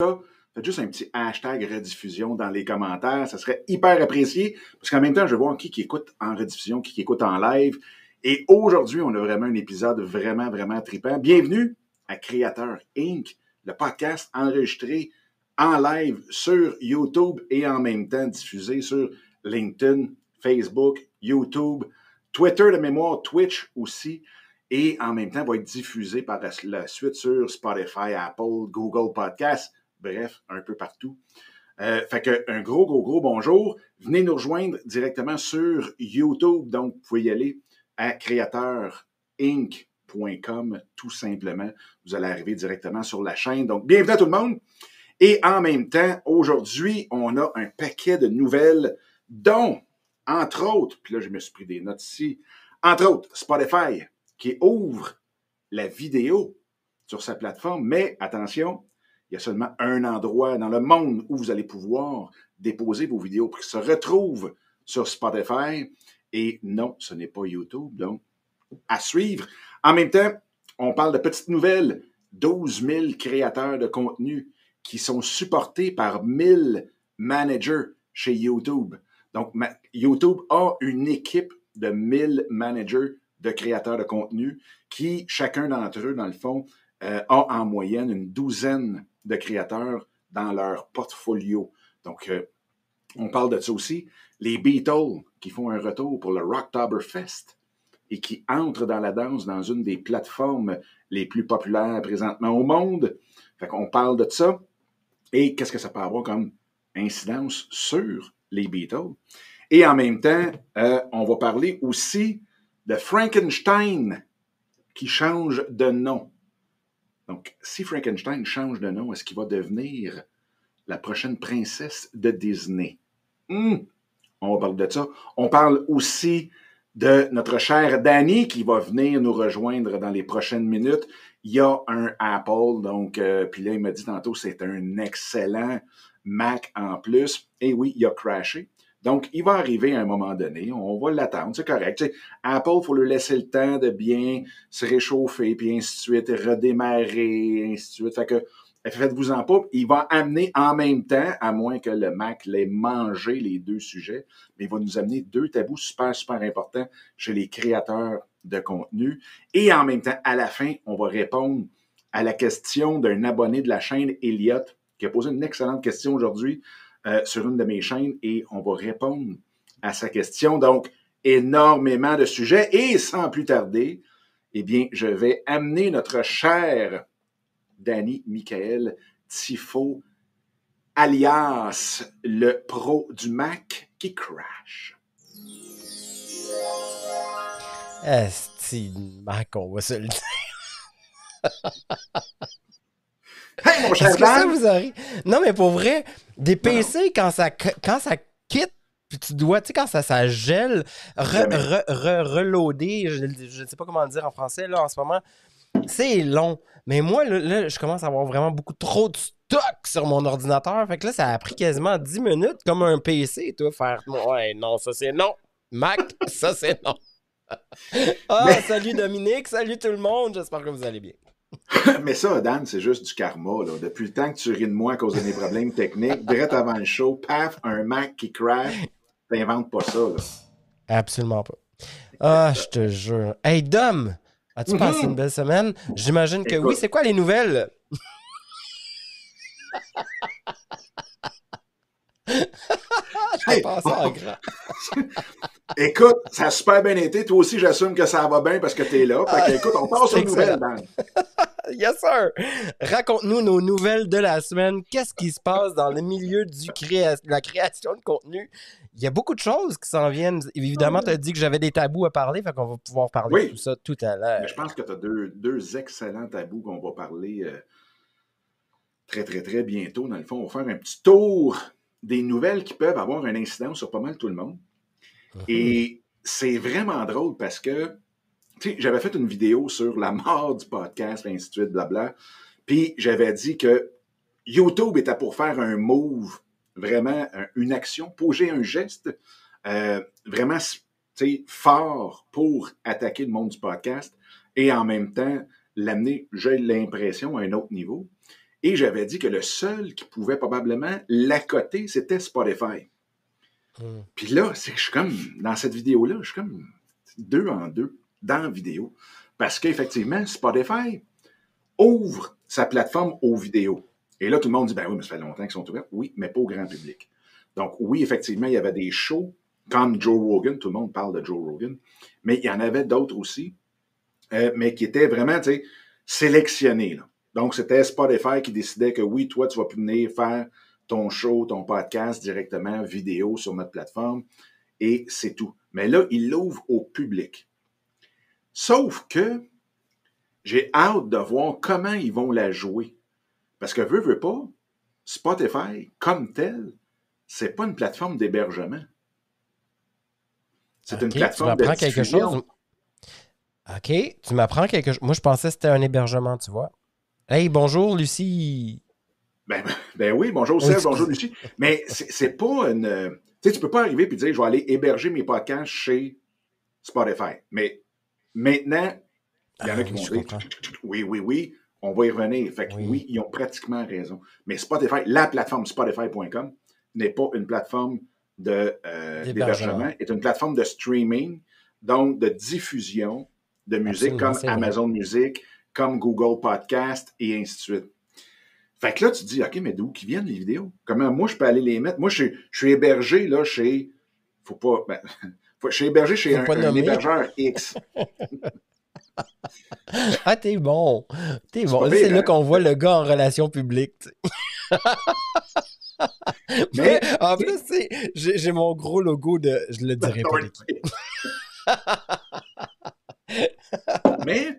faites juste un petit hashtag rediffusion dans les commentaires. Ça serait hyper apprécié. Parce qu'en même temps, je vais voir qui, qui écoute en rediffusion, qui, qui écoute en live. Et aujourd'hui, on a vraiment un épisode vraiment, vraiment trippant. Bienvenue à Créateur Inc., le podcast enregistré en live sur YouTube et en même temps diffusé sur LinkedIn, Facebook, YouTube, Twitter de mémoire, Twitch aussi et en même temps va être diffusé par la suite sur Spotify, Apple, Google Podcasts, bref, un peu partout. Euh, fait que un gros, gros, gros bonjour. Venez nous rejoindre directement sur YouTube. Donc, vous pouvez y aller à créateurinc.com tout simplement. Vous allez arriver directement sur la chaîne. Donc, bienvenue à tout le monde. Et en même temps, aujourd'hui, on a un paquet de nouvelles, dont, entre autres, puis là, je me suis pris des notes ici, entre autres, Spotify, qui ouvre la vidéo sur sa plateforme, mais attention, il y a seulement un endroit dans le monde où vous allez pouvoir déposer vos vidéos pour qu'ils se retrouvent sur Spotify. Et non, ce n'est pas YouTube, donc à suivre. En même temps, on parle de petites nouvelles. 12 000 créateurs de contenu qui sont supportés par 1000 managers chez YouTube. Donc, YouTube a une équipe de 1000 managers de créateurs de contenu qui, chacun d'entre eux, dans le fond, euh, a en moyenne une douzaine de créateurs dans leur portfolio. Donc, euh, on parle de ça aussi. Les Beatles qui font un retour pour le Rocktoberfest et qui entrent dans la danse dans une des plateformes les plus populaires présentement au monde. Fait qu'on parle de ça. Et qu'est-ce que ça peut avoir comme incidence sur les Beatles? Et en même temps, euh, on va parler aussi de Frankenstein qui change de nom. Donc, si Frankenstein change de nom, est-ce qu'il va devenir la prochaine princesse de Disney? Hmm. On va parler de ça. On parle aussi de notre cher Danny qui va venir nous rejoindre dans les prochaines minutes. Il y a un Apple, donc, euh, puis là, il m'a dit tantôt, c'est un excellent Mac en plus. Et oui, il a crashé. Donc, il va arriver à un moment donné, on va l'attendre, c'est correct. Apple, il faut lui laisser le temps de bien se réchauffer, puis ainsi de suite, redémarrer, ainsi de suite. Fait que, faites-vous-en pas, il va amener en même temps, à moins que le Mac l'ait mangé les deux sujets, mais il va nous amener deux tabous super, super importants chez les créateurs de contenu. Et en même temps, à la fin, on va répondre à la question d'un abonné de la chaîne Elliott qui a posé une excellente question aujourd'hui euh, sur une de mes chaînes et on va répondre à sa question. Donc, énormément de sujets et sans plus tarder, eh bien, je vais amener notre cher Danny Michael Tifo, alias le pro du Mac qui crash. Esti Mac, on va se le dire. Hey, mon cher Est-ce que ça vous arrive? Non, mais pour vrai, des PC, quand ça, quand ça quitte, puis tu dois, tu sais, quand ça, ça gèle, re, re, re, reloader, je ne sais pas comment le dire en français, là, en ce moment, c'est long. Mais moi, là, là, je commence à avoir vraiment beaucoup trop de stock sur mon ordinateur. Fait que là, ça a pris quasiment 10 minutes, comme un PC, toi, faire. Ouais, non, ça c'est non. Mac, ça c'est non. Ah, salut Dominique, salut tout le monde, j'espère que vous allez bien. Mais ça, Dan, c'est juste du karma. Là. Depuis le temps que tu ris de moi à cause de mes problèmes techniques, direct avant le show, paf, un Mac qui crash, t'inventes pas ça. Là. Absolument pas. Ah, je te jure. Hey, Dom, as-tu mm -hmm. passé une belle semaine? J'imagine que Écoute. oui. C'est quoi les nouvelles? hey, en grand. Écoute, ça a super bien été. Toi aussi, j'assume que ça va bien parce que tu es là. Fait que, écoute, on passe aux nouvelles, Dan. yes, sir. Raconte-nous nos nouvelles de la semaine. Qu'est-ce qui se passe dans le milieu du créa... de la création de contenu? Il y a beaucoup de choses qui s'en viennent. Évidemment, tu as dit que j'avais des tabous à parler, fait qu'on va pouvoir parler oui. de tout ça tout à l'heure. Je pense que tu as deux, deux, excellents tabous qu'on va parler euh, très, très, très bientôt. Dans le fond, on va faire un petit tour des nouvelles qui peuvent avoir un incident sur pas mal tout le monde. Et c'est vraiment drôle parce que, tu sais, j'avais fait une vidéo sur la mort du podcast, ainsi de suite, blabla. Puis j'avais dit que YouTube était pour faire un move, vraiment une action, poser un geste euh, vraiment, fort pour attaquer le monde du podcast et en même temps l'amener, j'ai l'impression, à un autre niveau. Et j'avais dit que le seul qui pouvait probablement l'accoter, c'était Spotify. Hmm. Puis là, c'est que je suis comme, dans cette vidéo-là, je suis comme deux en deux dans la vidéo. Parce qu'effectivement, Spotify ouvre sa plateforme aux vidéos. Et là, tout le monde dit, ben oui, mais ça fait longtemps qu'ils sont ouverts. Oui, mais pas au grand public. Donc, oui, effectivement, il y avait des shows comme Joe Rogan, tout le monde parle de Joe Rogan, mais il y en avait d'autres aussi, euh, mais qui étaient vraiment, tu sais, sélectionnés. Là. Donc, c'était Spotify qui décidait que oui, toi, tu vas venir faire ton show, ton podcast directement, vidéo sur notre plateforme, et c'est tout. Mais là, il l'ouvre au public. Sauf que j'ai hâte de voir comment ils vont la jouer. Parce que veut, veut pas, Spotify, comme tel, c'est pas une plateforme d'hébergement. C'est une plateforme tu de m'apprends quelque chose. OK, tu m'apprends quelque chose. Moi, je pensais que c'était un hébergement, tu vois. Hey, bonjour, Lucie. Ben, ben oui, bonjour Serge, bonjour Lucie. Mais c'est pas une. euh, Tu sais, tu peux pas arriver et dire je vais aller héberger mes podcasts chez Spotify. Mais maintenant, il y en Ah a qui oui, vont dire oui, oui, oui, on va y revenir. Fait que Oui. oui. ils ont pratiquement raison. Mais Spotify, la plateforme Spotify.com n'est pas une plateforme de, euh, D'hébergement. d'hébergement, est une plateforme de streaming, donc de diffusion de musique Absolument, comme. Amazon Music, comme Google Podcast et ainsi de suite. Fait que là, tu te dis, OK, mais d'où qui viennent les vidéos? Comment moi je peux aller les mettre? Moi, je, suis- je suis hébergé là chez. Faut pas. ben, faut- je suis hébergé chez un, hébergeur X. Ah, t'es bon. T'es bon. C'est là hein? qu'on voit le gars en relation publique. Mais en plus, j'ai mon gros logo de. Je le dirai pas. Mais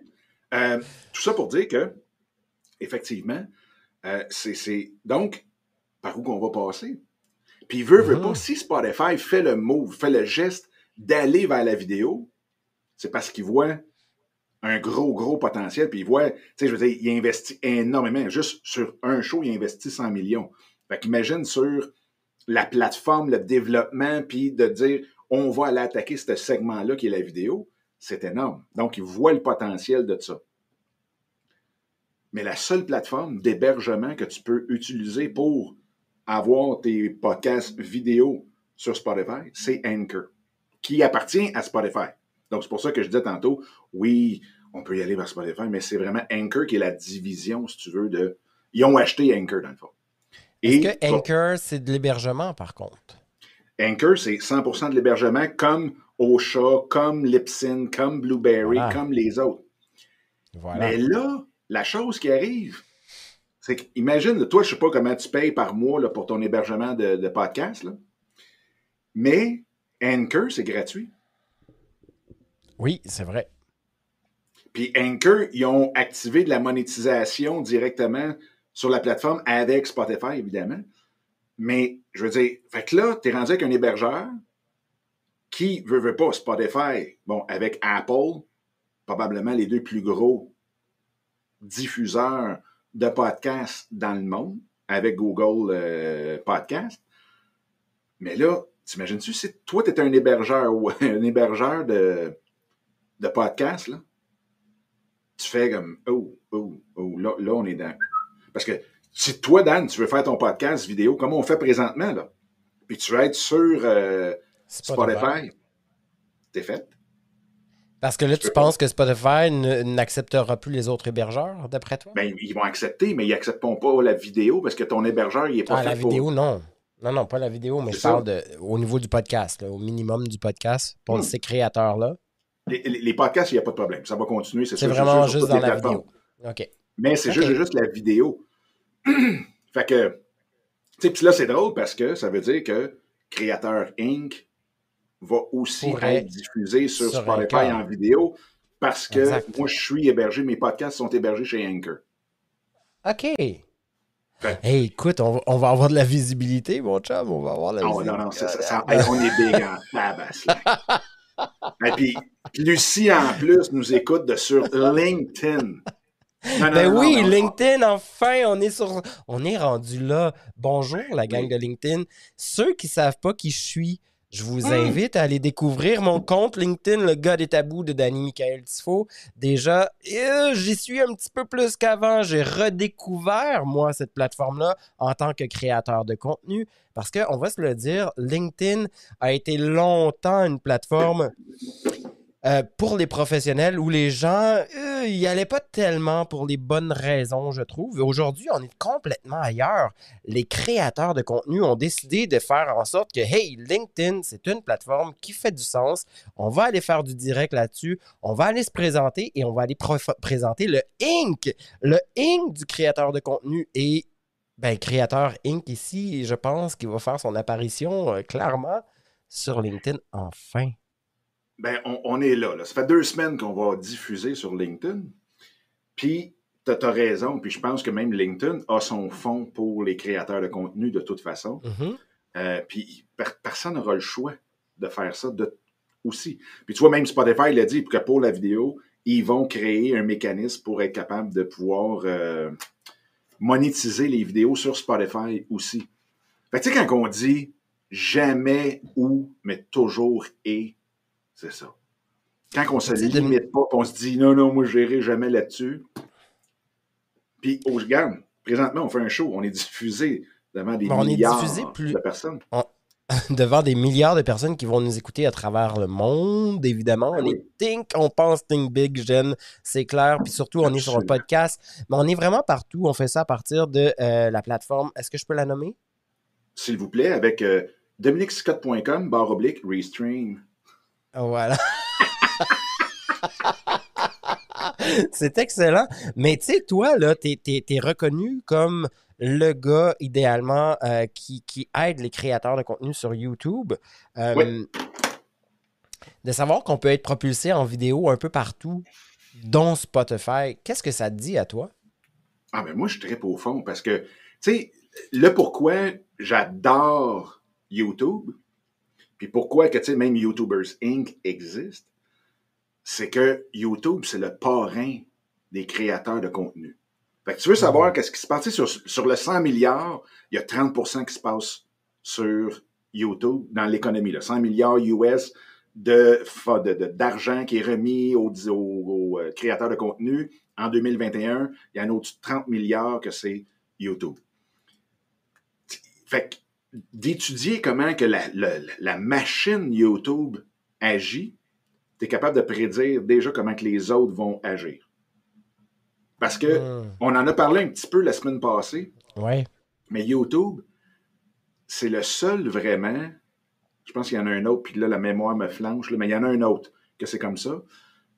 euh, tout ça pour dire que, effectivement, euh, c'est- donc par où qu'on va passer? Puis veut, veut Mhm. pas, si Spotify fait le move, fait le geste d'aller vers la vidéo, c'est parce qu'il voit un gros, gros potentiel. Puis il voit, tu sais, je veux dire, il investit énormément. Juste sur un show, il investit 100 millions. Fait qu'imagine sur la plateforme, le développement, puis de dire, on va aller attaquer ce segment-là qui est la vidéo, c'est énorme. Donc, il voit le potentiel de ça. Mais la seule plateforme d'hébergement que tu peux utiliser pour avoir tes podcasts vidéo sur Spotify, c'est Anchor, qui appartient à Spotify. Donc, c'est pour ça que je disais tantôt, oui, on peut y aller vers Spotify, mais c'est vraiment Anchor qui est la division, si tu veux, de. Ils ont acheté Anchor, dans le fond. Est-ce que Anchor, c'est de l'hébergement, par contre? Anchor, c'est 100% de l'hébergement comme Ocha, comme Lipsin, comme Blueberry, Voilà. comme les autres. Voilà. Mais là, la chose qui arrive, c'est qu'imagine, toi, je sais pas comment tu payes par mois là, pour ton hébergement de, de podcast, là. mais Anchor, c'est gratuit. Oui, c'est vrai. Puis Anchor, ils ont activé de la monétisation directement sur la plateforme avec Spotify, évidemment. Mais, je veux dire, fait que là, tu es rendu avec un hébergeur qui veut, veut pas Spotify. Bon, avec Apple, probablement les deux plus gros diffuseurs de podcasts dans le monde, avec Google euh, Podcast. Mais là, t'imagines-tu, si toi, tu es un hébergeur un hébergeur de, de podcasts, là, tu fais comme oh, oh, oh, là, là, on est dans. Parce que si toi, Dan, tu veux faire ton podcast vidéo, comme on fait présentement, là, puis tu veux être sur euh, Spotify. T'es fait. Parce que là, tu penses que Spotify n'acceptera plus les autres hébergeurs, d'après toi? Ben, ils vont accepter, mais ils n'accepteront pas la vidéo parce que ton hébergeur, il est pas Ah, fait la pour- vidéo, non. Non, non, pas la vidéo, mais je ça. parle de, au niveau du podcast, là, au minimum du podcast, pour Hmm. ces créateurs-là. Les, podcasts, il n'y a pas de problème. Ça va continuer, c'est vraiment juste dans la plateformes. vidéo. OK. Mais c'est juste, juste la vidéo. fait que, tu sais, puis là, c'est drôle parce que ça veut dire que Créateur Inc. va aussi Pourrait être diffusé sur, sur Spotify Anchor. en vidéo parce que Exact. moi, je suis hébergé, mes podcasts sont hébergés chez Anchor. OK. Fait- Hey, écoute, on va, on va avoir de la visibilité, mon chum. On va avoir de la Non, non, visibilité. non, ça, ça- ça- hey, on est big en tabasse, là. Et puis, Lucie, en plus, nous écoute de sur LinkedIn. Non, non, Ben non, oui, non, non. LinkedIn, enfin, on est sur. On est rendu là. Bonjour, la gang Oui. de LinkedIn. Ceux qui savent pas qui je suis, Je vous Hmm. invite à aller découvrir mon compte LinkedIn, le gars des tabous de Danny Michael Tifo. Déjà, euh, j'y suis un petit peu plus qu'avant. J'ai redécouvert, moi, cette plateforme-là en tant que créateur de contenu. Parce qu'on va se le dire, LinkedIn a été longtemps une plateforme euh, pour les professionnels où les gens, euh, n'y allaient pas tellement pour les bonnes raisons, je trouve. Aujourd'hui, on est complètement ailleurs. Les créateurs de contenu ont décidé de faire en sorte que, hey, LinkedIn, c'est une plateforme qui fait du sens. On va aller faire du direct là-dessus. On va aller se présenter et on va aller présenter le Inc. Le Inc du créateur de contenu. Et, ben, créateur Inc ici, je pense qu'il va faire son apparition euh, clairement sur LinkedIn enfin. Ben, on, on est là, là. Ça fait deux semaines qu'on va diffuser sur LinkedIn. Puis, tu as, raison. Puis, je pense que même LinkedIn a son fonds pour les créateurs de contenu de toute façon. Mhm. Euh, puis, per- personne n'aura le choix de faire ça de, aussi. Puis, tu vois, même Spotify l'a dit que pour la vidéo, ils vont créer un mécanisme pour être capable de pouvoir euh, monétiser les vidéos sur Spotify aussi. Fait que, tu sais, quand on dit jamais ou, mais toujours et, c'est ça. Quand on se limite pas, on se dit non, non, moi, je n'irai jamais là-dessus. Puis, oh, regarde, présentement, on fait un show, on est diffusé devant des on milliards diffusé plus- de personnes. devant des milliards de personnes qui vont nous écouter à travers le monde, évidemment. On Ah oui. est think, on pense think big, Jen, c'est clair. Puis surtout, on est sur un podcast, mais on est vraiment partout. On fait ça à partir de euh, la plateforme. Est-ce que je peux la nommer? S'il vous plaît, avec euh, dominicscott.com, barre oblique, restream. Voilà. c'est excellent. Mais tu sais, toi, là, t'es es, reconnu comme le gars, idéalement, euh, qui, qui aide les créateurs de contenu sur YouTube. Euh, Oui. De savoir qu'on peut être propulsé en vidéo un peu partout, dont Spotify. Qu'est-ce que ça te dit à toi? Ah, ben moi, je tripe au fond parce que, tu sais, le pourquoi j'adore YouTube, puis pourquoi que, tu sais, même YouTubers Inc. existe, c'est que YouTube, c'est le parrain des créateurs de contenu. Fait que tu veux savoir qu'est-ce qui se passe sur, sur le 100 milliards, il y a 30% qui se passe sur YouTube dans l'économie. là. 100 milliards US de, d'argent qui est remis aux, aux- aux, euh, créateurs de contenu. En 2021, il y a un autre 30 milliards que c'est YouTube. Fait que d'étudier comment que la, la- la machine YouTube agit, tu es capable de prédire déjà comment que les autres vont agir. Parce que Hmm. on en a parlé un petit peu la semaine passée, Ouais. mais YouTube, c'est le seul vraiment. Je pense qu'il y en a un autre, puis là, la mémoire me flanche, là, mais il y en a un autre que c'est comme ça.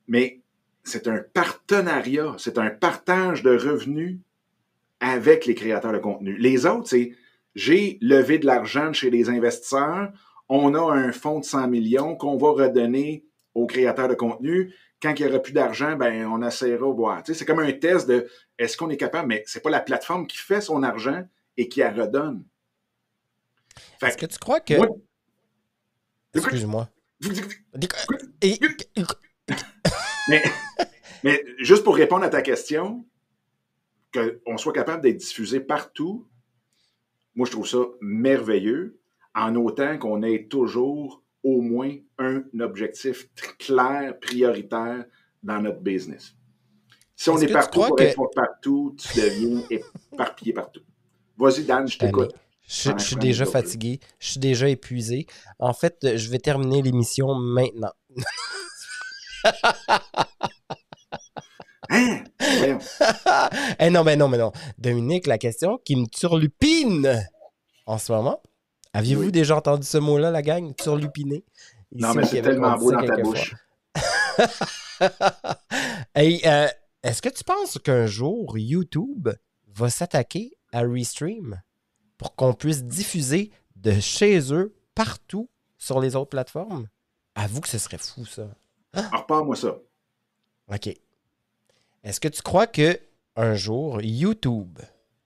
Mais c'est un partenariat, c'est un partage de revenus avec les créateurs de contenu. Les autres, c'est j'ai levé de l'argent chez les investisseurs, on a un fonds de 100 millions qu'on va redonner aux créateurs de contenu. Quand il n'y aura plus d'argent, ben on essaiera de voir. Tu sais, c'est comme un test de est-ce qu'on est capable, mais c'est pas la plateforme qui fait son argent et qui la redonne. Est-ce que tu crois que. moi- Excuse-moi. Et- Mais, mais juste pour répondre à ta question, qu'on soit capable d'être diffusé partout, moi, je trouve ça merveilleux, en autant qu'on ait toujours au moins un objectif clair, prioritaire dans notre business. Si on est partout pour que- être partout, tu deviens éparpillé partout. Vas-y, Dan, je t'écoute. Je, suis déjà fatigué. Je suis déjà épuisé. En fait, je vais terminer l'émission maintenant. Eh non, mais non, mais non. Dominique, la question qui me turlupine en ce moment. Aviez-vous Oui. déjà entendu ce mot-là, la gang? Turlupiner? Non, mais c'est tellement beau dans ta bouche. Hey, euh, Est-ce que tu penses qu'un jour, YouTube va s'attaquer à Restream pour qu'on puisse diffuser de chez eux partout sur les autres plateformes? Avoue que ce serait fou, ça. Alors, repars-moi ça. OK. Est-ce que tu crois que un jour, YouTube,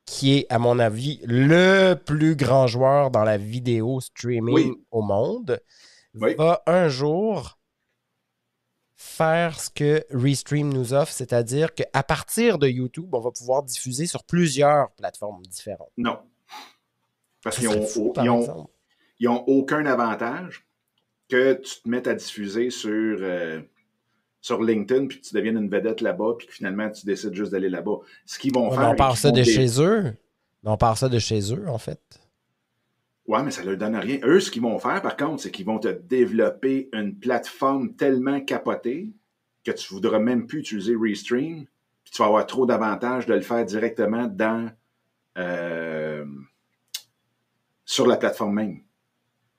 qui est, à mon avis, le plus grand joueur dans la vidéo streaming Oui. au monde, Oui. va un jour faire ce que Restream nous offre, c'est-à-dire qu'à partir de YouTube, on va pouvoir diffuser sur plusieurs plateformes différentes? Non. Parce qu'ils serait ont, fou, par ils ont- exemple. ils ont aucun avantage. que tu te mettes à diffuser sur, euh, sur LinkedIn, puis que tu deviennes une vedette là-bas, puis que finalement tu décides juste d'aller là-bas. Ce qu'ils vont faire. On part ça de chez eux. On part ça de chez eux, en fait. Ouais, mais ça ne leur donne rien. Eux, ce qu'ils vont faire, par contre, c'est qu'ils vont te développer une plateforme tellement capotée que tu ne voudras même plus utiliser Restream, puis tu vas avoir trop d'avantages de le faire directement dans euh, sur la plateforme même.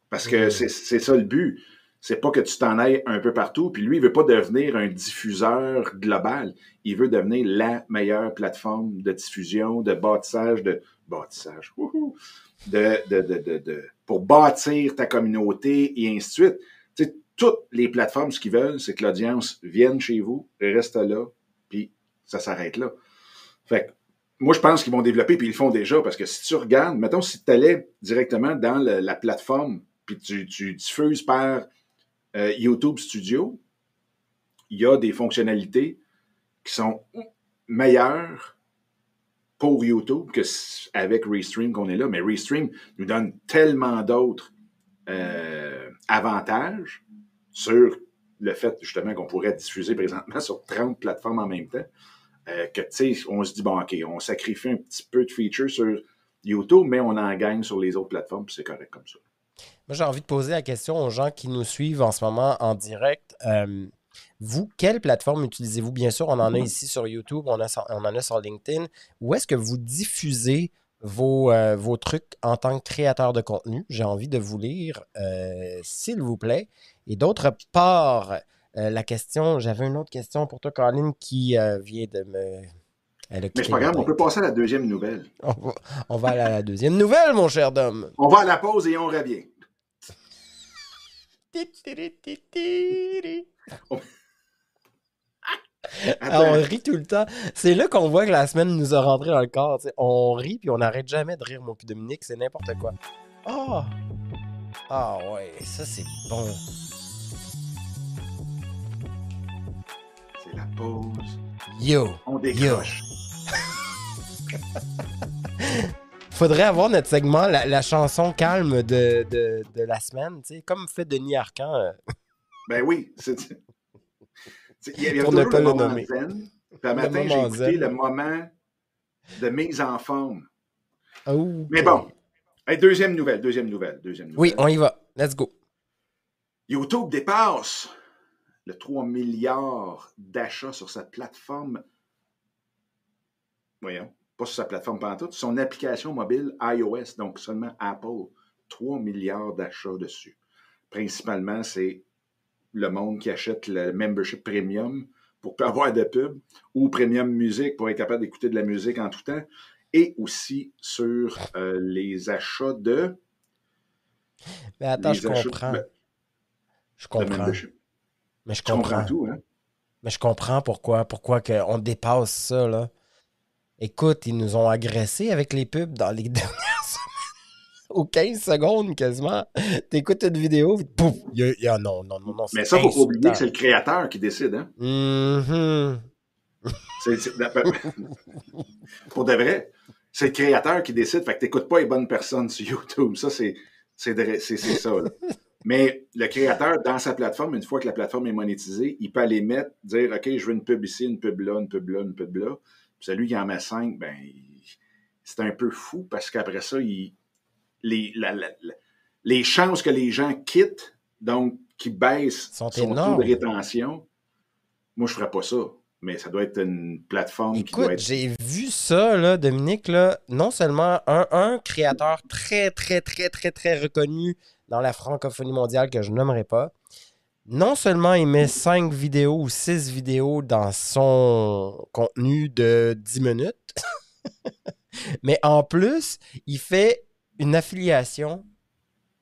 Parce que c'est ça le but. C'est pas que tu t'en ailles un peu partout. Puis lui, il veut pas devenir un diffuseur global. Il veut devenir la meilleure plateforme de diffusion, de bâtissage, de bâtissage, de, de, de, de, pour bâtir ta communauté et ainsi de suite. toutes les plateformes, ce qu'ils veulent, c'est que l'audience vienne chez vous, reste là, puis ça s'arrête là. Fait que moi, je pense qu'ils vont développer, puis ils le font déjà, parce que si tu regardes, mettons, si tu allais directement dans la plateforme, puis tu, tu, diffuses par euh, YouTube Studio, il y a des fonctionnalités qui sont meilleures pour YouTube qu'avec Restream qu'on est là. Mais Restream nous donne tellement d'autres euh, avantages sur le fait justement qu'on pourrait diffuser présentement sur 30 plateformes en même temps. Euh, que, tu sais, on se dit, bon, OK, on sacrifie un petit peu de features sur YouTube, mais on en gagne sur les autres plateformes, puis c'est correct comme ça. Moi, j'ai envie de poser la question aux gens qui nous suivent en ce moment en direct. Euh, vous, quelle plateforme utilisez-vous? Bien sûr, on en a ici sur YouTube, on, en a sur LinkedIn. Où est-ce que vous diffusez vos, euh, vos trucs en tant que créateur de contenu? J'ai envie de vous lire, s'il vous plaît. Et d'autre part, euh, la question, j'avais une autre question pour toi, Colin, qui euh, vient de me. Mais c'est pas grave, on peut passer à la deuxième nouvelle. On va, aller à la deuxième nouvelle, mon cher Dom. On va à la pause et on revient. Ah, on rit tout le temps. C'est là qu'on voit que la semaine nous a rentré dans le corps. On rit puis on n'arrête jamais de rire, mon cul Dominique. C'est n'importe quoi. Ah! Ah ouais, ça c'est bon. la pause. Yo. On décroche. Faudrait avoir notre segment, la, chanson calme de, de, de la semaine, tu sais, comme fait Denis Arcan. Euh. Ben oui. C'est, il y a, Pour ne pas le, le nommer. Zen, puis matin, j'ai écouté le moment de mise en forme. Oh, Mais bon, deuxième nouvelle, deuxième nouvelle, deuxième nouvelle. Oui, on y va. Let's go. YouTube dépasse le 3 milliards d'achats sur sa plateforme. Voyons, pas sur sa plateforme pantoute, son application mobile iOS, donc seulement Apple. 3 milliards d'achats dessus. Principalement, c'est le monde qui achète le membership premium pour avoir de pub ou premium musique pour être capable d'écouter de la musique en tout temps et aussi sur euh, les achats de. Mais attends, je comprends. je comprends. Mais je comprends. tout, hein? Mais je comprends pourquoi, pourquoi on dépasse ça, là. Écoute, ils nous ont agressés avec les pubs dans les dernières semaines. Aux 15 secondes, quasiment. T'écoutes une vidéo, pouf! Il y a, non, non, non, non. Mais ça, il faut pas oublier que c'est le créateur qui décide, hein? Mm-hmm. Pour de vrai, c'est le créateur qui décide. Fait que t'écoutes pas les bonnes personnes sur YouTube. Ça, c'est ça. Là. Mais le créateur, dans sa plateforme, une fois que la plateforme est monétisée, il peut aller mettre, dire OK, je veux une pub ici, une pub là, une pub là, une pub là. Puis celui qui en met cinq, ben, c'est un peu fou parce qu'après ça, il, les, les chances que les gens quittent, donc qui baissent son taux de rétention, moi, je ne ferais pas ça. Mais ça doit être une plateforme Écoute, qui doit être... j'ai vu ça, là, Dominique, là, non seulement un, un créateur très, très, très, très, très reconnu dans la francophonie mondiale que je nommerai pas, non seulement il met 5 vidéos ou 6 vidéos dans son contenu de 10 minutes, mais en plus, il fait une affiliation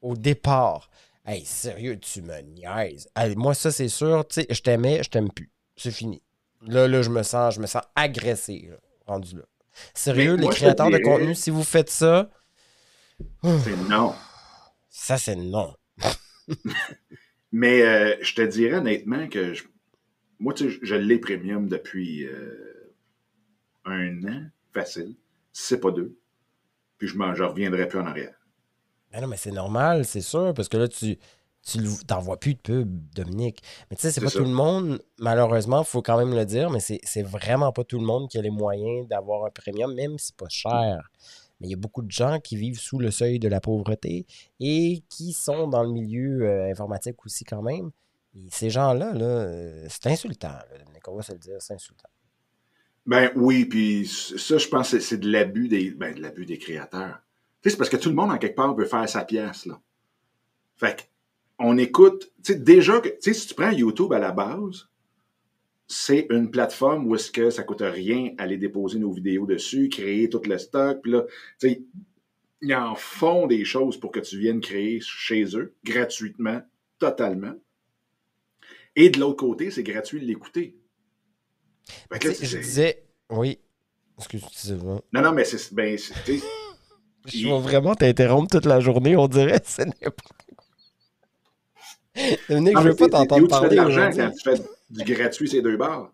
au départ. Hey, sérieux, tu me niaises. moi, ça, c'est sûr, tu sais, je t'aimais, je t'aime plus. C'est fini. Là, là, je me sens, je me sens agressé, rendu là. Sérieux, les créateurs de contenu, si vous faites ça. C'est non. Ça, c'est non. Mais euh, je te dirais honnêtement que moi, tu sais, je l'ai premium depuis euh, un an, facile, c'est pas deux. Puis je ne reviendrai plus en arrière. Ben non, mais c'est normal, c'est sûr, parce que là, tu tu n'en vois plus de pub, Dominique. Mais tu sais, c'est pas tout le monde, malheureusement, il faut quand même le dire, mais c'est vraiment pas tout le monde qui a les moyens d'avoir un premium, même si c'est pas cher. Mais il y a beaucoup de gens qui vivent sous le seuil de la pauvreté et qui sont dans le milieu euh, informatique aussi quand même. Et ces gens-là, là, euh, c'est insultant, Dominique, on va se le dire, c'est insultant. Ben oui, puis ça, je pense que c'est de l'abus des, ben, de des créateurs. c'est parce que tout le monde, en quelque part, veut faire sa pièce, là. Fait on écoute, tu sais, déjà, sais, si tu prends YouTube à la base, c'est une plateforme où est-ce que ça coûte rien aller déposer nos vidéos dessus, créer tout le stock, puis là, tu sais, ils en font des choses pour que tu viennes créer chez eux, gratuitement, totalement. Et de l'autre côté, c'est gratuit de l'écouter. je disais, oui, excuse-moi. Non, non, mais c'est, ben, je vais vraiment t'interrompre toute la journée, on dirait, ce n'est pas Dominique, je veux pas t'entendre parler aujourd'hui. Du gratuit ces deux bars.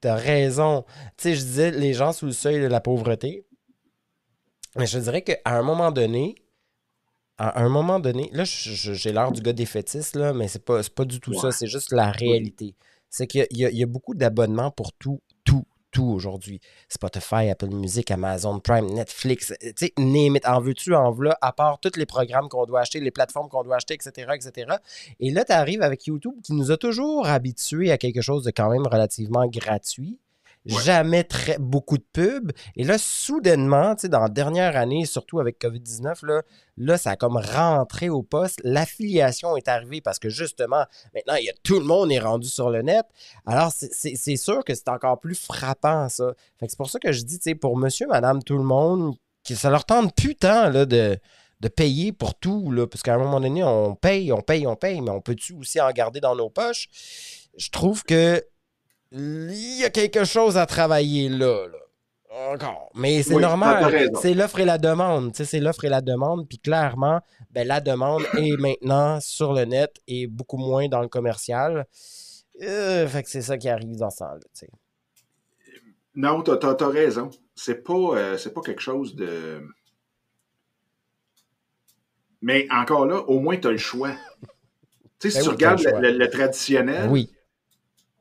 T'as raison. Tu sais, je disais les gens sous le seuil de la pauvreté. Mais je dirais qu'à un moment donné, à un moment donné, là, j'ai l'air du gars des fétistes, là, mais c'est pas, pas du tout ça. C'est juste la réalité. C'est qu'il y, y, a beaucoup d'abonnements pour tout, tout, aujourd'hui. Spotify, Apple Music, Amazon Prime, Netflix, euh, tu sais, en veux-tu, en veux à part tous les programmes qu'on doit acheter, les plateformes qu'on doit acheter, etc., etc. Et là, tu arrives avec YouTube qui nous a toujours habitués à quelque chose de quand même relativement gratuit. Jamais très, beaucoup de pubs. Et là, soudainement, dans la dernière année, surtout avec COVID-19, là, là, ça a comme rentré au poste. L'affiliation est arrivée parce que justement, maintenant, il y a, tout le monde est rendu sur le net. Alors, c'est sûr que c'est encore plus frappant, ça. c'est pour ça que je dis, pour monsieur, madame, tout le monde, que ça leur tente plus tant là, de, de payer pour tout, là, parce qu'à un moment donné, on paye, on paye, on paye, mais on peut-tu aussi en garder dans nos poches? Je trouve que il y a quelque chose à travailler là. Encore. Mais c'est normal. C'est l'offre et la demande. C'est l'offre et la demande. Puis clairement, ben, la demande est maintenant sur le net et beaucoup moins dans le commercial. Euh, fait que c'est ça qui arrive dans ce temps-là. Non, tu as, raison. C'est pas, euh, pas quelque chose de. Mais encore là, au moins, tu as le choix. tu sais, si ben tu regardes le, traditionnel, ben oui.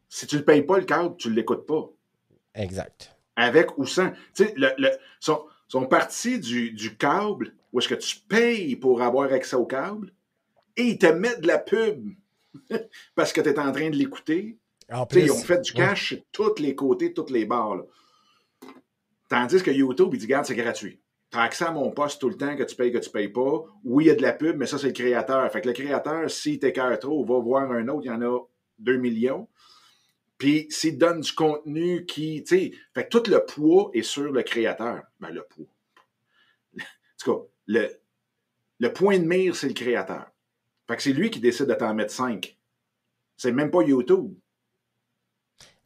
Si tu ne payes pas le câble, tu ne l'écoutes pas. Exact. Avec ou sans. Tu sais, le, le, sont, sont partis du, du câble où est-ce que tu payes pour avoir accès au câble et ils te mettent de la pub parce que tu es en train de l'écouter. Ils ont fait du cash sur tous les côtés, toutes les barres. Tandis que YouTube, il dit, regarde, c'est gratuit. Tu as accès à mon poste tout le temps, que tu payes, que tu payes pas. Oui, il y a de la pub, mais ça, c'est le créateur. Fait que le créateur, s'il t'écarte trop, va voir un autre, il y en a 2 millions. Puis s'il donne du contenu qui, tu sais, fait que tout le poids est sur le créateur. Ben, le poids. En tout cas, le, le point de mire, c'est le créateur. Fait que c'est lui qui décide de t'en mettre 5. C'est même pas YouTube.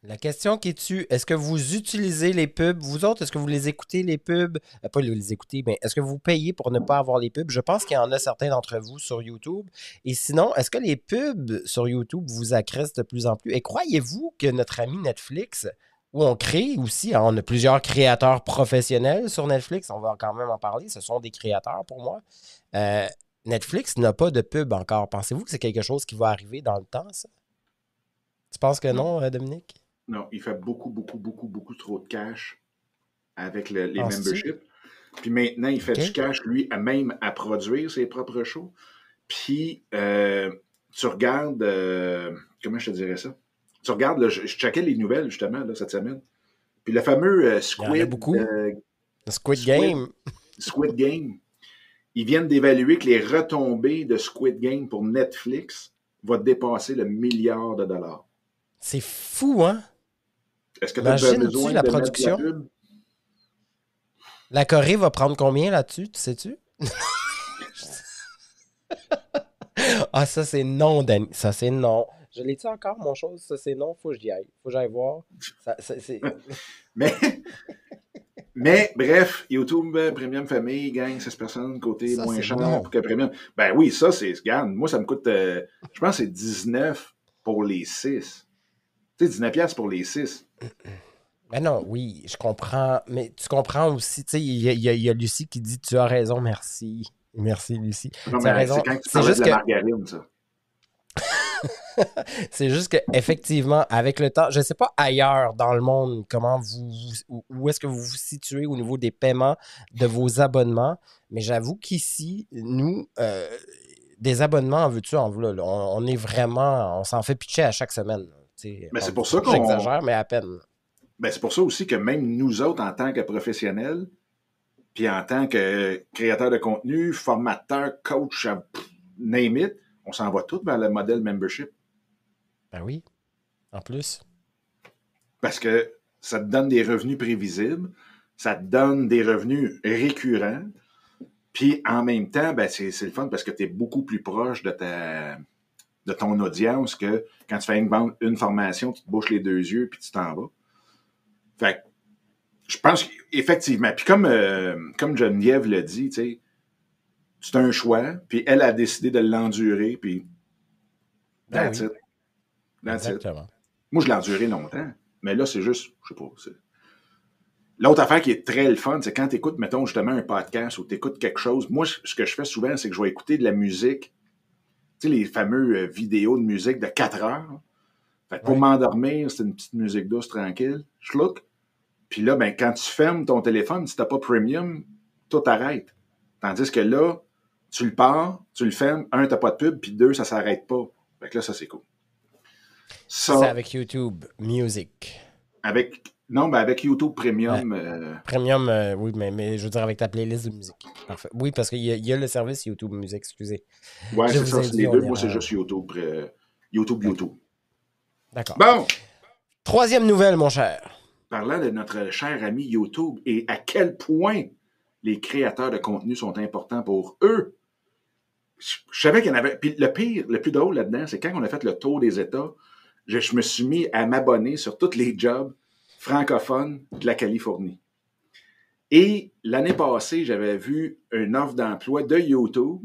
La question qui est-tu, est-ce que vous utilisez les pubs, vous autres, est-ce que vous les écoutez, les pubs? Euh, pas les écouter, mais est-ce que vous payez pour ne pas avoir les pubs? Je pense qu'il y en a certains d'entre vous sur YouTube. Et sinon, est-ce que les pubs sur YouTube vous agressent de plus en plus? Et croyez-vous que notre ami Netflix, où on crée aussi, hein, on a plusieurs créateurs professionnels sur Netflix, on va quand même en parler, ce sont des créateurs pour moi. Euh, Netflix n'a pas de pub encore. Pensez-vous que c'est quelque chose qui va arriver dans le temps, ça? Tu penses que non, euh, Dominique? Non, il fait beaucoup, beaucoup, beaucoup, beaucoup trop de cash avec les memberships. Puis maintenant, il fait du cash, lui, à même à produire ses propres shows. Puis, euh, tu regardes, euh, comment je te dirais ça? Tu regardes, je, checkais les nouvelles, justement, là, cette semaine. Puis le fameux euh, Squid... beaucoup. Squid Game. Squid Game. Ils viennent d'évaluer que les retombées de Squid Game pour Netflix vont dépasser le milliard de dollars. C'est fou, hein? Est-ce que tu as besoin la production? La, Corée va prendre combien là-dessus, tu sais-tu? ah, ça, c'est non, Danny. Ça, c'est non. Je l'ai-tu encore, mon chose? Ça, c'est non. Faut que j'y aille. Faut que j'aille voir. mais, mais, bref, YouTube euh, Premium Famille gagne 16 personnes, côté moins cher pour que Premium. Ben oui, ça, c'est. Regarde, moi, ça me coûte. Euh, je pense que c'est 19 pour les 6. Tu sais, 19$ pour les 6. Ben non, oui, je comprends. Mais tu comprends aussi, tu sais, il y, a Lucie qui dit Tu as raison, merci. Merci, Lucie. Non, Tu as mais raison. c'est juste de la que- ça. C'est juste que effectivement, avec le temps, je ne sais pas ailleurs dans le monde comment vous, vous- où est-ce que vous vous situez au niveau des paiements de vos abonnements, mais j'avoue qu'ici, nous, euh, des abonnements, en veux-tu, en veux, là, on, on est vraiment, on s'en fait pitcher à chaque semaine. Mais c'est pour ça qu'on- J'exagère, mais à peine. Ben, c'est pour ça aussi que même nous autres, en tant que professionnels, puis en tant que créateurs de contenu, formateurs, coach, euh, name it, on s'en va tous vers le modèle membership. Ben oui. En plus. Parce que ça te donne des revenus prévisibles, ça te donne des revenus récurrents, puis en même temps, ben, c'est le fun parce que tu es beaucoup plus proche de ta de ton audience que quand tu fais une, une formation, tu te bouches les deux yeux puis tu t'en vas. Fait que, je pense qu'effectivement, puis comme, euh, comme Geneviève l'a dit, tu sais, c'est un choix, puis elle a décidé de l'endurer, puis that's oui. it. That's it. Exactement. Moi, je l'ai enduré longtemps, mais là, c'est juste, je sais pas. c'est- L'autre affaire qui est très le fun, c'est quand tu écoutes, mettons, justement, un podcast ou tu écoutes quelque chose. Moi, ce que je fais souvent, c'est que je vais écouter de la musique, sais, les fameux euh, vidéos de musique de 4 heures. Fait que pour Ouais. m'endormir, c'est une petite musique douce, tranquille. Je look. Puis là, ben, quand tu fermes ton téléphone, si t'as pas premium, tout arrête. Tandis que là, tu le pars, tu le fermes, un, t'as pas de pub, puis deux, ça s'arrête pas. Fait que là, ça, c'est cool. Ça, C'est avec YouTube Music. avec non, mais avec YouTube Premium, euh, Premium, euh, oui, mais, mais je veux dire avec ta playlist de musique. Parfait. Oui, parce qu'il y, y a le service YouTube Music, excusez. Je c'est ça, c'est les deux. Moi, c'est juste YouTube, euh, YouTube, YouTube. D'accord. Bon, Troisième nouvelle, mon cher. parlant de notre cher ami YouTube et à quel point les créateurs de contenu sont importants pour eux. Je, je savais qu'il y en avait. Puis le pire, le plus drôle là-dedans, c'est quand on a fait le tour des États, je, je me suis mis à m'abonner sur tous les jobs francophones de la Californie. Et l'année passée, j'avais vu une offre d'emploi de YouTube.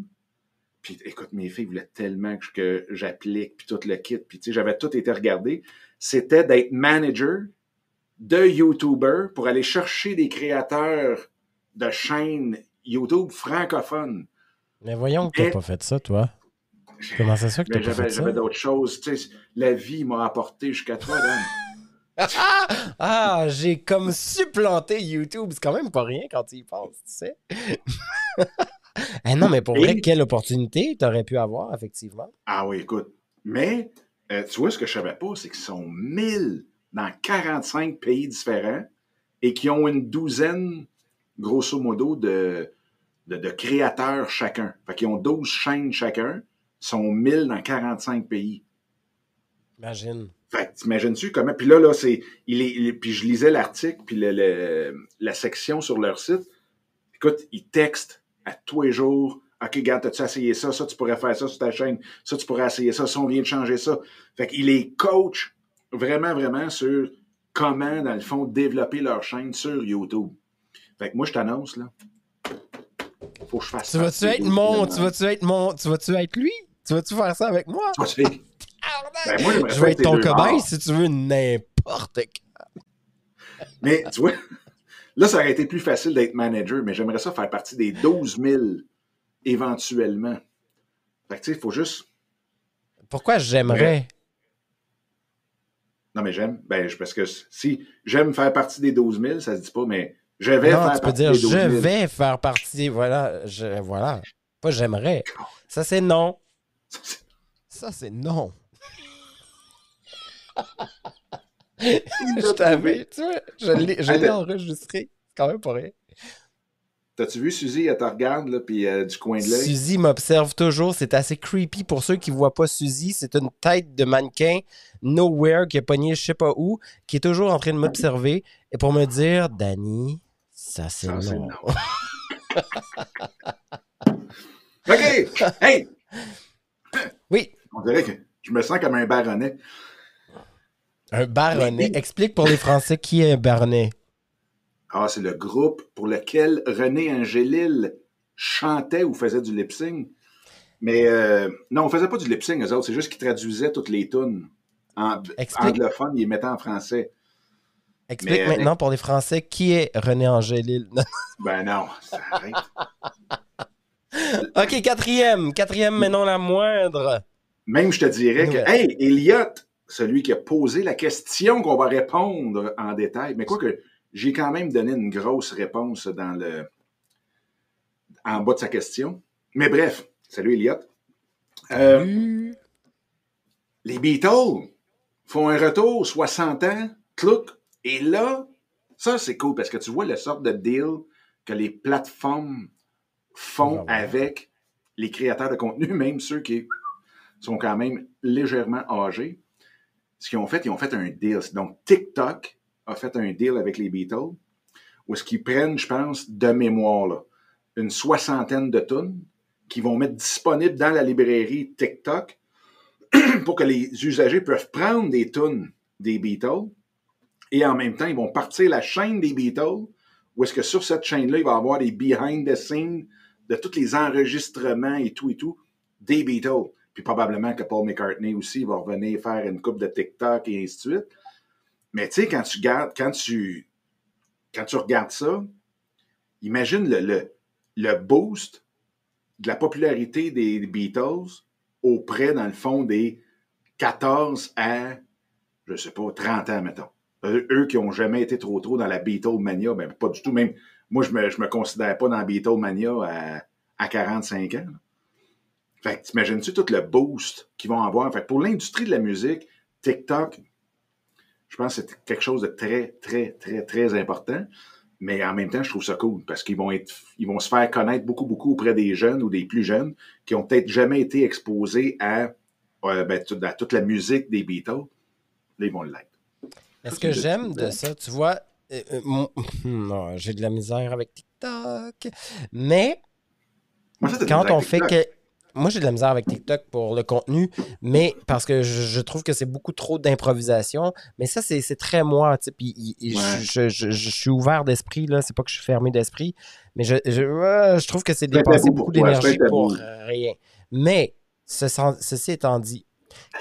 Puis écoute, mes filles voulaient tellement que, que j'applique, puis tout le kit. Puis tu sais, j'avais tout été regardé. C'était d'être manager de YouTuber pour aller chercher des créateurs de chaînes YouTube francophones. Mais voyons que t'as pas fait ça, toi. Comment ça se fait que t'as pas fait ça? j'avais d'autres choses. Tu sais, la vie m'a apporté jusqu'à toi, Dan. Ah, j'ai comme supplanté YouTube. C'est quand même pas rien quand tu y penses, tu sais. Eh non, mais pour Et- vrai, quelle opportunité t'aurais pu avoir, effectivement. Ah oui, écoute. Mais, euh, tu vois, ce que je savais pas, c'est qu'ils sont 1000 dans 45 pays différents et qui ont une douzaine, grosso modo, de, de, de créateurs chacun. Fait qu'ils ont 12 chaînes chacun, sont 1000 dans 45 pays. Imagine. Fait que t'imagines-tu comment? Puis là, là, c'est. Il est, il est- puis je lisais l'article, puis le- le- la section sur leur site. Écoute, ils textent à tous les jours. OK, regarde, as-tu essayé ça? Ça, tu pourrais faire ça sur ta chaîne. Ça, tu pourrais essayer ça. Ça, on vient de changer ça. Fait qu'il les coach vraiment, vraiment sur comment, dans le fond, développer leur chaîne sur YouTube. Fait que moi, je t'annonce, là. Faut que je fasse Tu vas-tu être mon. Tu vas-tu être mon. Tu vas-tu être lui? Tu vas-tu faire ça avec moi? Tu vas-tu être- Ben, moi, Je vais être ton cobaye si tu veux n'importe quoi. Mais tu vois, là, ça aurait été plus facile d'être manager, mais j'aimerais ça faire partie des 12 000 éventuellement. Fait que tu sais, il faut juste. Pourquoi j'aimerais? Non, mais j'aime. Ben, parce que si j'aime faire partie des 12 000, ça se dit pas, mais je vais Non, faire tu peux partie dire des 12 je 000. vais faire partie. Voilà. Je, voilà. Pas j'aimerais. Ça, c'est non. Ça, c'est non. Je t'avais, tu vois, je l'ai, enregistré. C'est quand même pas rien. T'as-tu vu Suzy, elle te regarde, là, puis euh, du coin de l'œil? Suzy m'observe toujours. C'est assez creepy pour ceux qui voient pas Suzy. C'est une tête de mannequin nowhere qui a pogné je sais pas où, qui est toujours en train de m'observer et pour me dire, Danny, ça c'est Ça, c'est non. non. OK! Hey! Oui, On dirait que je me sens comme un baronnet. Un baronnet. Explique pour les Français qui est un baronnet. Ah, c'est le groupe pour lequel René Angélil chantait ou faisait du lip-sync. Mais euh, non, on faisait pas du lip-sync, eux autres. C'est juste qu'ils traduisaient toutes les tunes. En Explique. anglophone, ils les mettaient en français. Explique Mais, euh, maintenant pour les Français qui est René Angélil. Ben non, ça arrête. OK, quatrième. Quatrième, mais non la moindre. Même, je te dirais que, hey, Elliot, celui qui a posé la question qu'on va répondre en détail, mais quoi que j'ai quand même donné une grosse réponse dans le en bas de sa question. Mais bref, salut Elliot. Euh, les Beatles font un retour, 60 ans, clouc, et là, ça c'est cool parce que tu vois la sorte de deal que les plateformes font avec les créateurs de contenu, même ceux qui sont quand même légèrement âgés. Ce qu'ils ont fait, ils ont fait un deal. Donc, TikTok a fait un deal avec les Beatles, où est-ce qu'ils prennent, je pense, de mémoire, une soixantaine de tonnes qui vont mettre disponibles dans la librairie TikTok pour que les usagers peuvent prendre des tonnes des Beatles et en même temps, ils vont partir la chaîne des Beatles où est-ce que sur cette chaîne-là, il va y avoir des behind the scenes de tous les enregistrements et tout et tout des Beatles. Puis probablement que Paul McCartney aussi va revenir faire une coupe de TikTok et ainsi de suite. Mais tu sais, quand tu regardes, quand tu, quand tu regardes ça, imagine le, le, le boost de la popularité des Beatles auprès, dans le fond, des 14 à, je sais pas, 30 ans, mettons. Eux qui n'ont jamais été trop trop dans la Beatlemania, ben pas du tout. Même moi, je me, je me considère pas dans la Beatlemania à, à 45 ans. Fait que t'imagines-tu tout le boost qu'ils vont avoir? Fait pour l'industrie de la musique, TikTok, je pense que c'est quelque chose de très, très, très, très important. Mais en même temps, je trouve ça cool parce qu'ils vont être, ils vont se faire connaître beaucoup, beaucoup auprès des jeunes ou des plus jeunes qui ont peut-être jamais été exposés à, euh, ben, à toute la musique des Beatles. Là, ils vont l'être. Est-ce que j'aime de ça? Tu vois, euh, euh, j'ai de la misère avec TikTok. Mais quand on fait que. Moi, j'ai de la misère avec TikTok pour le contenu, mais parce que je, trouve que c'est beaucoup trop d'improvisation. Mais ça, c'est très moi. Puis je, suis ouvert d'esprit, là. C'est pas que je suis fermé d'esprit, mais je, je, trouve que c'est dépenser beaucoup d'énergie pour rien. Mais ceci étant dit,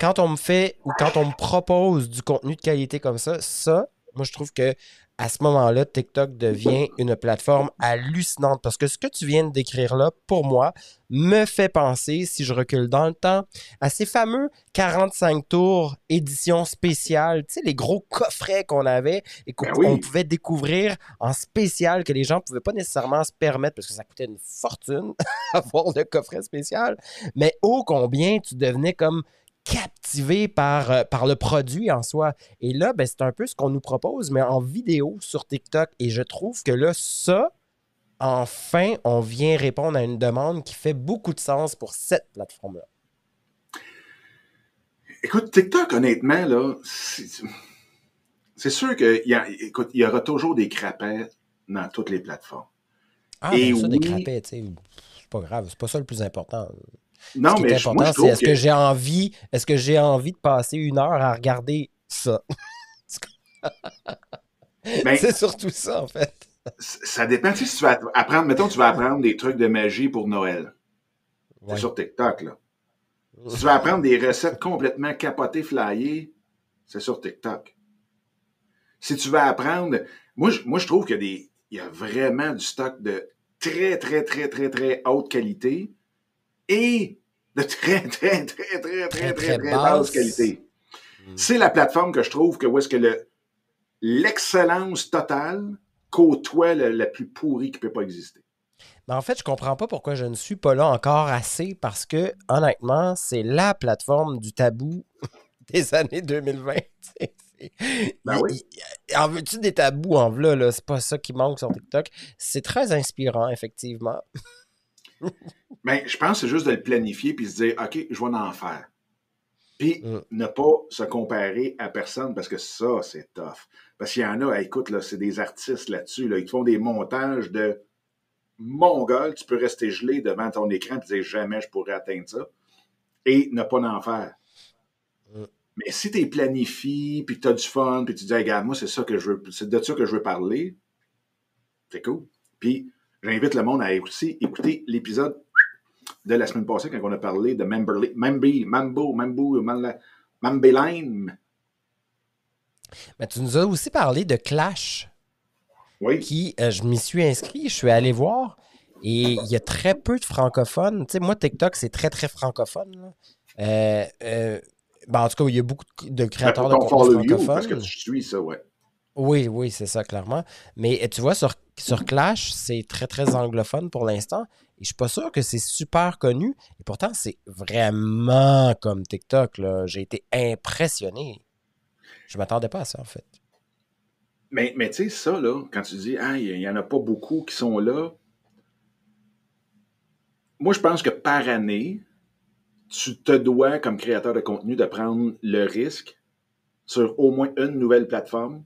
quand on me fait ou quand on me propose du contenu de qualité comme ça, ça, moi, je trouve que à ce moment-là, TikTok devient une plateforme hallucinante. Parce que ce que tu viens de décrire là, pour moi, me fait penser, si je recule dans le temps, à ces fameux 45 tours édition spéciale, tu sais, les gros coffrets qu'on avait et qu'on ben pouvait découvrir en spécial que les gens ne pouvaient pas nécessairement se permettre parce que ça coûtait une fortune avoir le coffret spécial, mais ô combien tu devenais comme captivé par, euh, par le produit en soi. Et là, ben, c'est un peu ce qu'on nous propose, mais en vidéo sur TikTok. Et je trouve que là, ça, enfin, on vient répondre à une demande qui fait beaucoup de sens pour cette plateforme-là. Écoute, TikTok, honnêtement, là, c'est sûr qu'il y, y aura toujours des crapets dans toutes les plateformes. Ah, Et ça, des crapets, c'est pas grave, c'est pas ça le plus important. Non, Ce qui mais est important, c'est est-ce que, j'ai envie, est-ce que j'ai envie de passer une heure à regarder ça? Ben, c'est surtout ça, en fait. Ça dépend. si tu vas apprendre, mettons, tu vas apprendre des trucs de magie pour Noël. C'est sur TikTok, là. Si tu vas apprendre des recettes complètement capotées, flyées, c'est sur TikTok. Si tu vas apprendre. Moi, je, moi, je trouve qu'il y a, des, il y a vraiment du stock de très, très, très, très, très haute qualité et de très, très, très, très, très, très, très, basse qualité. Hmm. C'est la plateforme que je trouve que où est-ce que le, l'excellence totale côtoie le, plus pourri qui peut pas exister. Mais en fait, je comprends pas pourquoi je ne suis pas là encore assez parce que, honnêtement, c'est la plateforme du tabou des années 2020. Ben oui. En veux-tu des tabous en v'là, là? C'est pas ça qui manque sur TikTok. C'est très inspirant, effectivement. Mais ben, je pense que c'est juste de le planifier puis se dire, OK, je vais en faire. Puis mm. ne pas se comparer à personne parce que ça, c'est tough. Parce qu'il y en a, écoute, là, c'est des artistes là-dessus, là, ils te font des montages de mongol, tu peux rester gelé devant ton écran et dire jamais je pourrais atteindre ça. Et ne pas en faire. Mm. Mais si tu es planifié, puis tu as du fun, puis tu dis, regarde, moi, c'est ça que je veux, c'est de ça que je veux parler, c'est cool. Puis J'invite le monde à aussi écouter l'épisode de la semaine passée quand on a parlé de Mambo, Mambo, Mambo, Mambeline. Mais tu nous as aussi parlé de Clash. Oui. Qui, euh, je m'y suis inscrit, je suis allé voir. Et il y a très peu de francophones. Tu sais, moi, TikTok, c'est très, très francophone. Euh, euh, ben, en tout cas, il y a beaucoup de créateurs de contenu francophones. Parce que tu suis ça, ouais. Oui, oui, c'est ça, clairement. Mais tu vois, sur, sur Clash, c'est très, très anglophone pour l'instant. Et je suis pas sûr que c'est super connu. Et pourtant, c'est vraiment comme TikTok. J'ai été impressionné. Je m'attendais pas à ça, en fait. Mais, mais tu sais, ça, là, quand tu dis, ah, il n'y en a pas beaucoup qui sont là, moi, je pense que par année, tu te dois, comme créateur de contenu, de prendre le risque sur au moins une nouvelle plateforme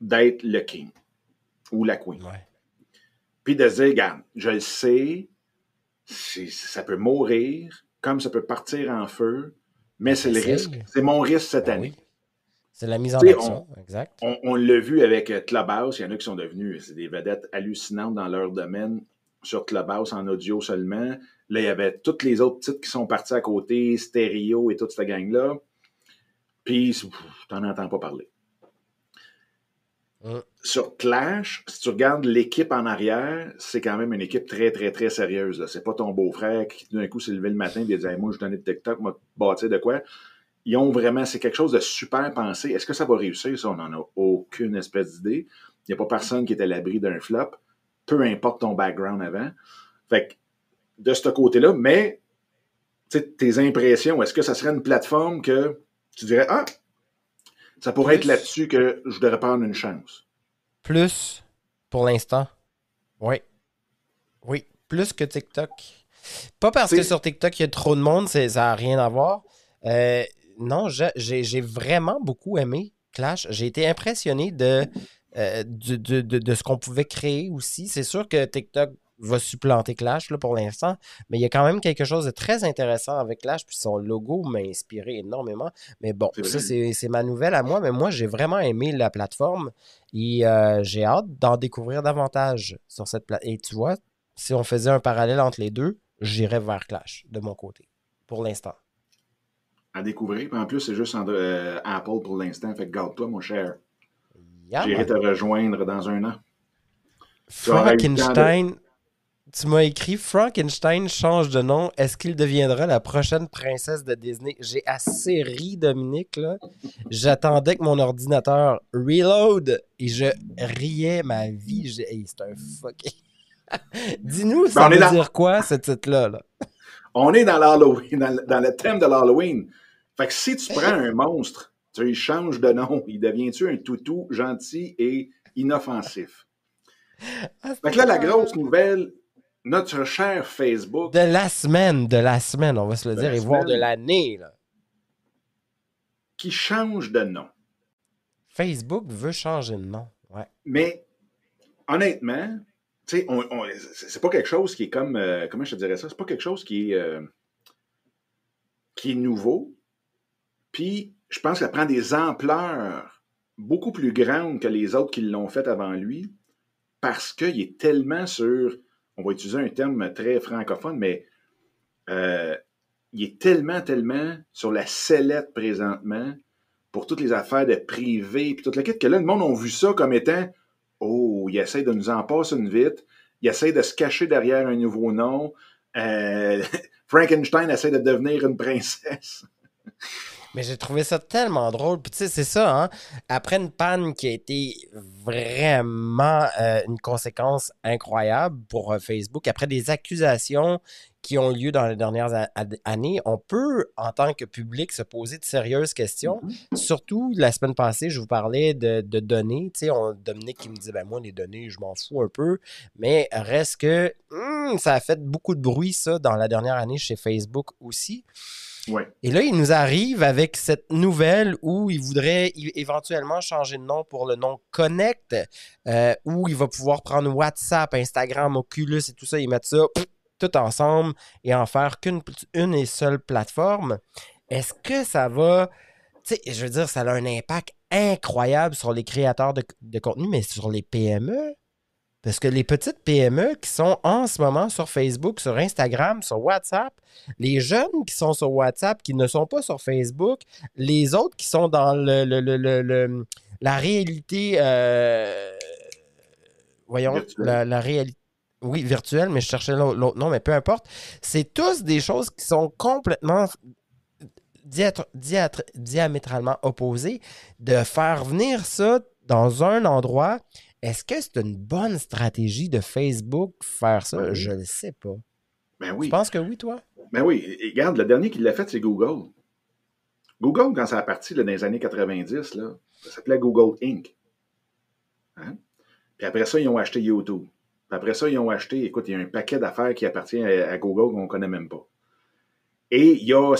d'être le king ou la queen. Puis de dire, regarde, je le sais, ça peut mourir, comme ça peut partir en feu, mais c'est le risque. C'est mon risque cette ben année. C'est la mise en action, exact. On, l'a vu avec euh, Clubhouse, il y en a qui sont devenus des vedettes hallucinantes dans leur domaine sur Clubhouse en audio seulement. Là, il y avait toutes les autres titres qui sont partis à côté, stéréo et toute cette gang-là. Puis, tu n'en entends pas parler. Sur Clash, si tu regardes l'équipe en arrière, c'est quand même une équipe très, très, très sérieuse. C'est pas ton beau-frère qui, d'un coup, s'est levé le matin et a dit Moi, je donnais de TikTok, moi, bâtir de quoi ils ont vraiment, c'est quelque chose de super pensé. Est-ce que ça va réussir? Ça, on n'en a aucune espèce d'idée. Il n'y a pas personne qui est à l'abri d'un flop, peu importe ton background avant. Fait que, de ce côté-là, mais, tes impressions, est-ce que ça serait une plateforme que tu dirais, ah, ça pourrait être là-dessus que je devrais prendre une chance? Plus, pour l'instant. Oui. Oui, plus que TikTok. Pas parce que sur TikTok, il y a trop de monde, ça n'a rien à voir. Euh, non, j'ai vraiment beaucoup aimé Clash. J'ai été impressionné de, euh, de, ce qu'on pouvait créer aussi. C'est sûr que TikTok va supplanter Clash là, pour l'instant, mais il y a quand même quelque chose de très intéressant avec Clash, puis son logo m'a inspiré énormément. Mais bon, ça, c'est ma nouvelle à moi, mais moi, j'ai vraiment aimé la plateforme et euh, j'ai hâte d'en découvrir davantage sur cette plateforme. Et tu vois, si on faisait un parallèle entre les deux, j'irais vers Clash de mon côté, pour l'instant à découvrir. en plus, c'est juste euh, Apple pour l'instant. Fait que garde-toi, mon cher. J'irai te rejoindre dans un an. Frankenstein, tu m'as écrit Frankenstein change de nom. Est-ce qu'il deviendra la prochaine princesse de Disney? J'ai assez ri, Dominique. là. J'attendais que mon ordinateur reload et je riais ma vie. c'est un fuck. Dis-nous, ben, ça veut dire quoi, ce titre-là? Là? On est dans l'Halloween, dans, le thème de l'Halloween. Fait que si tu prends un monstre, tu il change de nom, il devient-tu un toutou gentil et inoffensif? Ah, fait que là, la grosse nouvelle, notre cher Facebook. De la semaine, de la semaine, on va se le dire, et voir de l'année. Qui change de nom. Facebook veut changer de nom, ouais. Mais, honnêtement, tu sais, c'est pas quelque chose qui est comme, euh, comment je te dirais ça, c'est pas quelque chose qui est, euh, qui est nouveau. Puis, je pense qu'elle prend des ampleurs beaucoup plus grandes que les autres qui l'ont fait avant lui, parce qu'il est tellement sur, on va utiliser un terme très francophone, mais euh, il est tellement, tellement sur la sellette présentement pour toutes les affaires de privé, puis toute la quête que là, le monde a vu ça comme étant Oh, il essaie de nous en passer une vite, il essaie de se cacher derrière un nouveau nom. Euh, Frankenstein essaie de devenir une princesse. Mais j'ai trouvé ça tellement drôle. Puis tu sais, c'est ça, hein? Après une panne qui a été vraiment euh, une conséquence incroyable pour euh, Facebook, après des accusations qui ont lieu dans les dernières années, on peut, en tant que public, se poser de sérieuses questions. Mm-hmm. Surtout, la semaine passée, je vous parlais de, données. Tu sais, Dominique qui me dit, ben moi, les données, je m'en fous un peu. Mais reste que hmm, ça a fait beaucoup de bruit, ça, dans la dernière année chez Facebook aussi. Et là, il nous arrive avec cette nouvelle où il voudrait éventuellement changer de nom pour le nom Connect, euh, où il va pouvoir prendre WhatsApp, Instagram, Oculus et tout ça, et mettre ça tout ensemble et en faire qu'une une et seule plateforme. Est-ce que ça va. Tu sais, je veux dire, ça a un impact incroyable sur les créateurs de, de contenu, mais sur les PME. Parce que les petites PME qui sont en ce moment sur Facebook, sur Instagram, sur WhatsApp, les jeunes qui sont sur WhatsApp, qui ne sont pas sur Facebook, les autres qui sont dans le, la réalité, euh, voyons, la, réalité. oui, virtuel, mais je cherchais l'autre nom, mais peu importe. C'est tous des choses qui sont complètement diamétralement opposées. De faire venir ça dans un endroit, est-ce que c'est une bonne stratégie de Facebook faire ça? Je ne sais pas. Ben oui. Tu penses que oui, toi? Ben oui. regarde, le dernier qui l'a fait, c'est Google. Google, quand ça a parti dans les années 90, là, ça s'appelait Google Inc. Hein? Puis après ça, ils ont acheté YouTube. Puis après ça, ils ont acheté, écoute, il y a un paquet d'affaires qui appartient à, Google qu'on ne connaît même pas. Et il y a,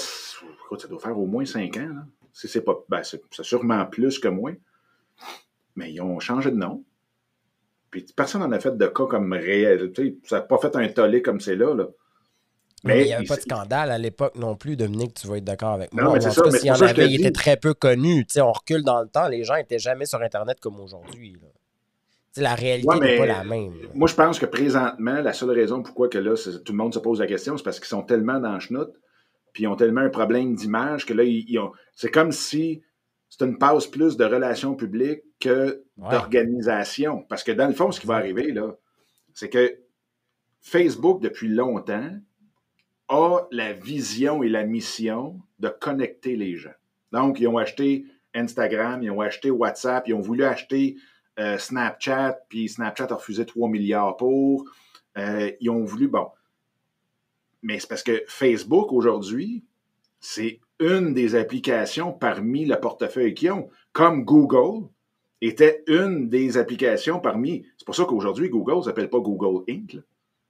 écoute, ça doit faire au moins cinq ans, là. c'est pas, ben, c'est sûrement plus que moins. Mais ils ont changé de nom. Puis personne n'en a fait de cas comme réel. Tu sais, ça n'a pas fait un tollé comme c'est là, là. Mais, il n'y avait pas de scandale à l'époque non plus, Dominique, tu vas être d'accord avec moi. Non, mais c'est ça. S'il y en avait, il était très peu connu. Tu sais, on recule dans le temps, les gens n'étaient jamais sur Internet comme aujourd'hui la réalité n'est pas la même. Moi, je pense que présentement, la seule raison pourquoi que là, tout le monde se pose la question, c'est parce qu'ils sont tellement dans le schnout, puis ils ont tellement un problème d'image que là, ils, ont... c'est comme si c'était une passe plus de relations publiques que d'organisation. Parce que dans le fond, ce qui va arriver, là, c'est que Facebook, depuis longtemps, a la vision et la mission de connecter les gens. Donc, ils ont acheté Instagram, ils ont acheté WhatsApp, ils ont voulu acheter euh, Snapchat, puis Snapchat a refusé 3 milliards pour. Euh, ils ont voulu, bon. Mais c'est parce que Facebook, aujourd'hui, c'est une des applications parmi le portefeuille qu'ils ont, comme Google était une des applications parmi. C'est pour ça qu'aujourd'hui, Google ne s'appelle pas Google Inc.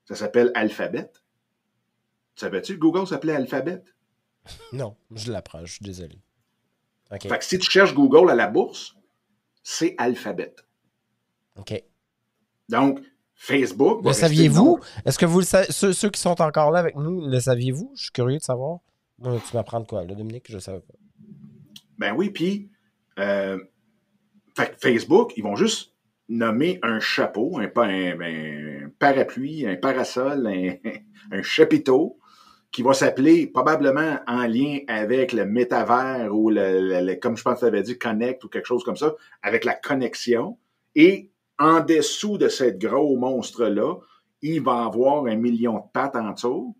Ça s'appelle Alphabet. Savais-tu que Google s'appelait Alphabet? Non, je l'apprends, je suis désolé. Fait que si tu cherches Google à la bourse, c'est Alphabet. OK. Donc, Facebook. Le saviez-vous? Est-ce que vous ceux, qui sont encore là avec nous, le saviez-vous? Je suis curieux de savoir. Tu m'apprends de quoi, là, Dominique? Je ne savais pas. Ben oui, puis euh, Facebook, ils vont juste nommer un chapeau, un, parapluie, un parasol, un, chapiteau qui va s'appeler probablement en lien avec le métavers ou le, comme je pense que tu avais dit, Connect ou quelque chose comme ça, avec la connexion. Et en dessous de ce gros monstre-là, il va avoir un million de pattes en dessous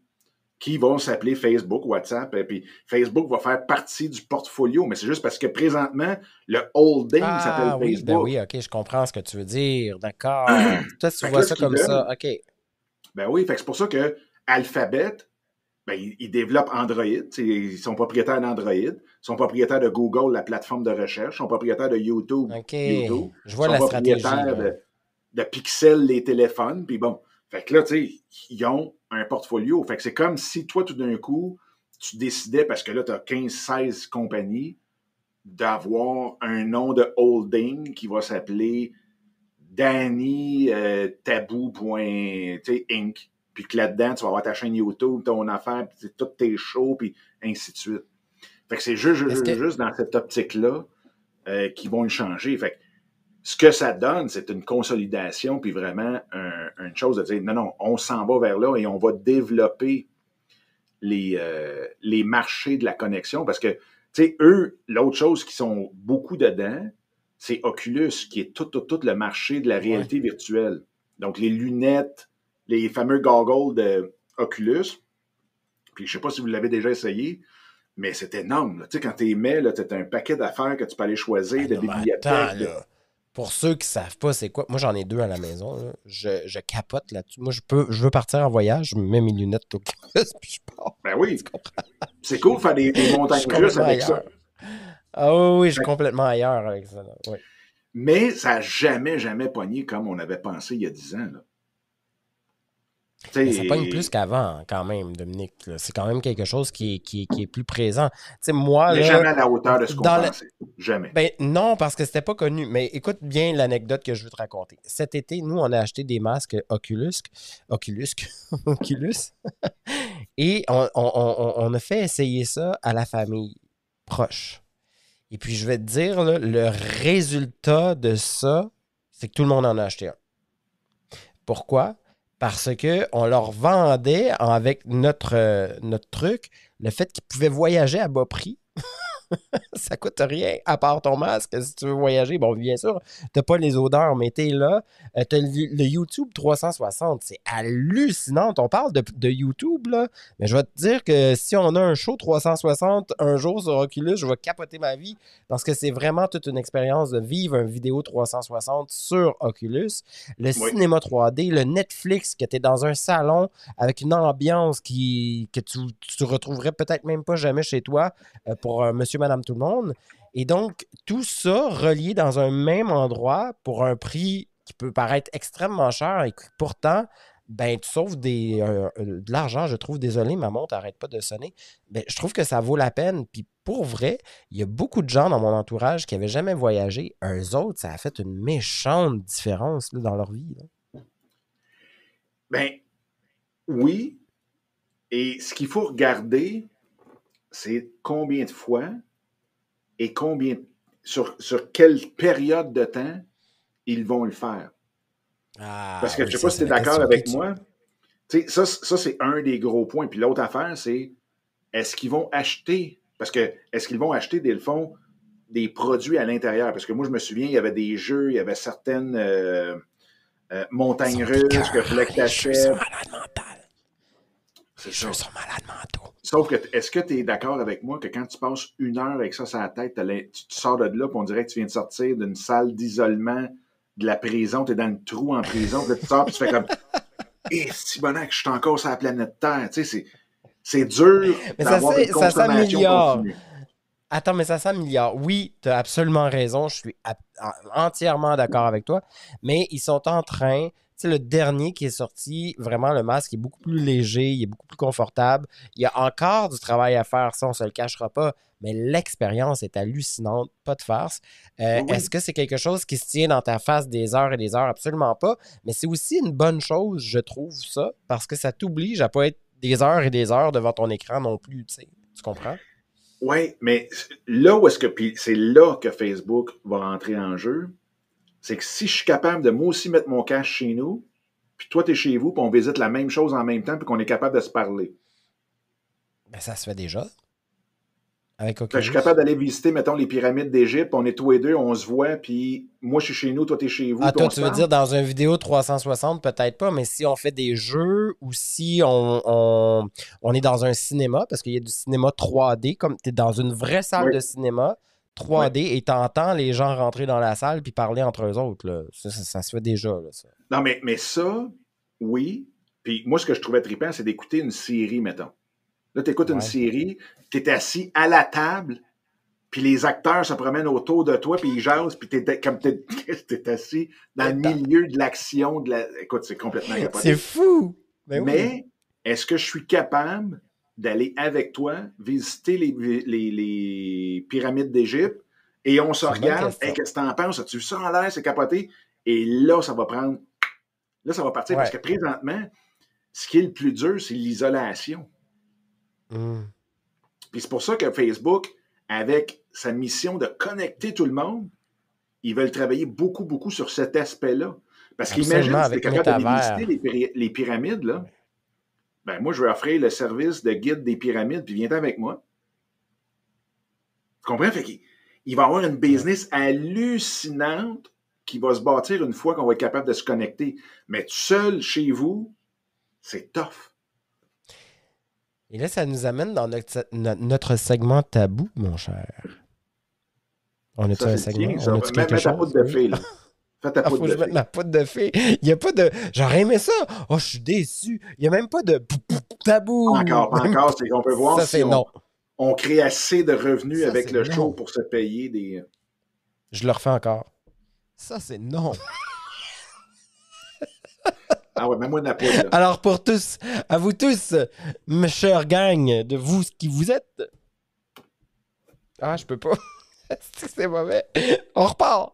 qui vont s'appeler Facebook, WhatsApp, et puis Facebook va faire partie du portfolio, mais c'est juste parce que présentement, le holding ah, s'appelle oui, Facebook. Ben oui, OK, je comprends ce que tu veux dire. D'accord. Toi, tu vois ça comme ça. OK. Ben oui, c'est pour ça que Alphabet, ben, ils, développent Android. Ils sont propriétaires d'Android. Ils sont propriétaires de Google, la plateforme de recherche. Ils sont propriétaires de YouTube. OK. Je vois ils sont la propriétaires de, de, Pixel, les téléphones. Puis bon, fait que là, tu sais, ils ont un portfolio. Fait que c'est comme si toi, tout d'un coup, tu décidais, parce que là, tu as 15-16 compagnies, d'avoir un nom de holding qui va s'appeler Danny euh, Taboo. Inc puis que là-dedans, tu vas avoir ta chaîne YouTube, ton affaire, puis toutes tes shows, puis ainsi de suite. Fait que c'est juste, juste, dans cette optique-là euh, qu'ils vont le changer. Fait que ce que ça donne, c'est une consolidation, puis vraiment une chose de dire, non, non, on s'en va vers là et on va développer les, euh, les marchés de la connexion, parce que, tu sais, eux, l'autre chose qui sont beaucoup dedans, c'est Oculus, qui est tout, tout, tout le marché de la réalité virtuelle. Donc, les lunettes, les fameux goggles de Oculus. Puis je sais pas si vous l'avez déjà essayé, mais c'est énorme. Tu sais, quand tu mets, tu as un paquet d'affaires que tu peux aller choisir, ah de bibliothèques. Pour ceux qui savent pas c'est quoi, moi j'en ai deux à la maison. Je, capote là-dessus. Moi, je peux, je veux partir en voyage, je mets mes lunettes Oculus, puis je pars. Ben oui. C'est cool faire des, montagnes russes avec ça. Ah oui, je suis complètement ailleurs avec ça. Mais ça n'a jamais, jamais pogné comme on avait pensé il y a dix ans. Là ça pogne plus qu'avant, quand même, Dominique. C'est quand même quelque chose qui est, qui, est plus présent. moi, Mais jamais à la hauteur de ce qu'on pensait. Jamais. Ben, non, parce que c'était pas connu. Mais écoute bien l'anecdote que je veux te raconter. Cet été, nous, on a acheté des masques Oculus. Oculus. Oculus. Et on, on, a fait essayer ça à la famille proche. Et puis, je vais te dire, le résultat de ça, c'est que tout le monde en a acheté un. Pourquoi? Parce qu'on leur vendait avec notre, euh, notre truc le fait qu'ils pouvaient voyager à bas prix. ça coûte rien à part ton masque. Si tu veux voyager, bon, bien sûr, t'as pas les odeurs, mais t'es là. Euh, t'as le, le YouTube 360, c'est hallucinant. On parle de, de YouTube, là, mais je vais te dire que si on a un show 360 un jour sur Oculus, je vais capoter ma vie parce que c'est vraiment toute une expérience de vivre une vidéo 360 sur Oculus. Le Oui. cinéma 3D, le Netflix, que tu es dans un salon avec une ambiance qui, que tu, tu retrouverais peut-être même pas jamais chez toi euh, pour euh, monsieur, madame, tout le monde. Et donc, tout ça relié dans un même endroit pour un prix qui peut paraître extrêmement cher et qui pourtant, ben, tu sauves euh, euh, de l'argent, je trouve. Désolé, ma montre n'arrête pas de sonner. Ben, je trouve que ça vaut la peine. Puis pour vrai, il y a beaucoup de gens dans mon entourage qui n'avaient jamais voyagé. Eux autres, ça a fait une méchante différence dans leur vie. là. Ben, oui. Et ce qu'il faut regarder, c'est combien de fois et combien, sur, sur quelle période de temps ils vont le faire? Parce que je ne sais pas si tu es d'accord avec moi. Tu sais, ça, ça c'est un des gros points. Puis l'autre affaire, c'est est-ce qu'ils vont acheter, parce que est-ce qu'ils vont acheter, des le fond, des produits à l'intérieur? Parce que moi, je me souviens, il y avait des jeux, il y avait certaines euh, euh, montagnes russes que fallait que tu achètes. Les ça. jeux sont malades mentaux. Sauf que, est-ce que tu es d'accord avec moi que quand tu passes une heure avec ça sur la tête, tu, tu sors de là, puis on dirait que tu viens de sortir d'une salle d'isolement de la prison, tu es dans le trou en prison, puis tu sors, puis tu fais comme Eh, si bonac, je suis encore sur la planète Terre. Tu sais, c'est, c'est dur Mais ça ça s'améliore. Attends, mais ça s'améliore. Oui, tu as absolument raison. Je suis entièrement d'accord avec toi. Mais ils sont en train. Sais, le dernier qui est sorti, vraiment, le masque est beaucoup plus léger, il est beaucoup plus confortable. Il y a encore du travail à faire, ça, on se le cachera pas. Mais l'expérience est hallucinante, pas de farce. Euh, oui. Est-ce que c'est quelque chose qui se tient dans ta face des heures et des heures? Absolument pas. Mais c'est aussi une bonne chose, je trouve, ça, parce que ça t'oblige à pas être des heures et des heures devant ton écran non plus, tu sais. Tu comprends? Oui, mais là où est-ce que. Puis c'est là que Facebook va rentrer en jeu. C'est que si je suis capable de moi aussi mettre mon cash chez nous, puis toi, tu es chez vous, puis on visite la même chose en même temps, puis qu'on est capable de se parler. Ben, ça se fait déjà. Avec Oculus. je suis capable d'aller visiter, mettons, les pyramides d'Égypte, on est tous les deux, on se voit, puis moi, je suis chez nous, toi, t'es chez vous. Ah, toi, tu veux parle. dire dans une vidéo 360, peut-être pas, mais si on fait des jeux ou si on, on, on est dans un cinéma, parce qu'il y a du cinéma 3D, comme tu es dans une vraie salle Oui. de cinéma 3D et t'entends les gens rentrer dans la salle puis parler entre eux autres. Là. Ça, ça- ça se fait déjà. Là, ça. Non, mais, mais ça, oui. Puis moi, ce que je trouvais trippant, c'est d'écouter une série, mettons. Là, tu écoutes Ouais. une série, tu es assis à la table, puis les acteurs se promènent autour de toi, puis ils jasent, puis tu es comme tu es, assis dans le milieu de l'action. De la... Écoute, c'est complètement. C'est fou! Ben oui. Mais est-ce que je suis capable d'aller avec toi visiter les, les- les pyramides d'Égypte et on se regarde. Hey, qu'est-ce que t'en penses? As-tu vu ça en l'air? C'est capoté. Et là, ça va prendre. Là, ça va partir Ouais. parce que présentement, ce qui est le plus dur, c'est l'isolation. Hmm. Puis c'est pour ça que Facebook, avec sa mission de connecter tout le monde, ils veulent travailler beaucoup, beaucoup sur cet aspect-là. Parce Absolument, qu'imagine si tu es avec capable visiter les pyramides, là. Ben, moi, je vais offrir le service de guide des pyramides, puis viens avec moi. Tu comprends? Fait qu'il il va y avoir une business hallucinante qui va se bâtir une fois qu'on va être capable de se connecter. Mais tout seul, chez vous, c'est tough. Et là, ça nous amène dans notre, no- notre segment tabou, mon cher. On a-tu un segment? bien. On a-tu quelque chose? de Oui. Fais ta Ah, faut poudre que je de mette ma poudre de fée. Il n'y a pas de. J'aurais aimé ça. Oh, je suis déçu. Il n'y a même pas de tabou. Pas encore, pas encore. C'est qu'on peut voir Ça, si on, non. on crée assez de revenus Ça, avec le non. show pour se payer des. Je le refais encore. Ça, c'est non. Ah ouais, mets-moi de la poudre. Alors, pour tous, à vous tous, mes chers gang, de vous ce qui vous êtes. Ah, je peux pas. C'est mauvais? On repart.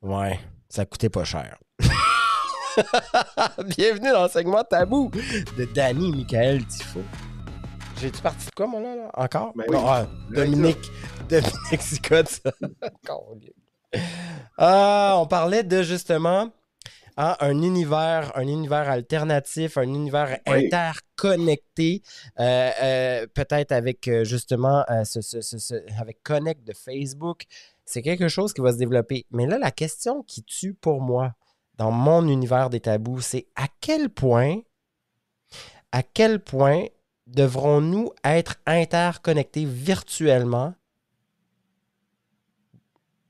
Ouais, ça coûtait pas cher. Bienvenue dans le segment tabou de Danny Michael Tifo. J'ai-tu parti de quoi, moi, là? là? Encore? Ben Non, oui. ah, Dominique. Dominique. Câlin. Ah, on parlait de justement hein, un univers, un univers alternatif, un univers interconnecté, euh, euh, peut-être avec justement avec Connect de Facebook. C'est quelque chose qui va se développer. Mais là, la question qui tue pour moi dans mon univers des tabous, c'est à quel point, à quel point devrons-nous être interconnectés virtuellement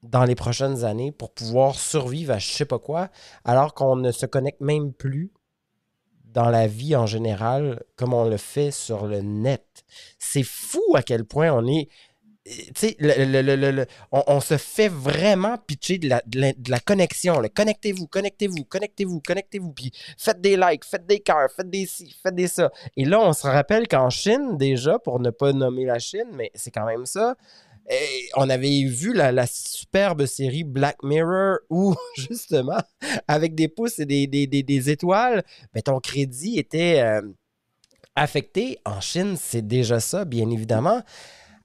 dans les prochaines années pour pouvoir survivre à je sais pas quoi, alors qu'on ne se connecte même plus dans la vie en général comme on le fait sur le net. C'est fou à quel point on est. Tu sais, on, se fait vraiment pitcher de la, de la, connexion. Connectez-vous, connectez-vous, connectez-vous, connectez-vous. Puis faites des likes, faites des cœurs, faites des ci, faites des ça. Et là, on se rappelle qu'en Chine, déjà, pour ne pas nommer la Chine, mais c'est quand même ça, on avait vu la, superbe série Black Mirror où, justement, avec des pouces et des, étoiles, ben, ton crédit était euh, affecté. En Chine, c'est déjà ça, bien évidemment.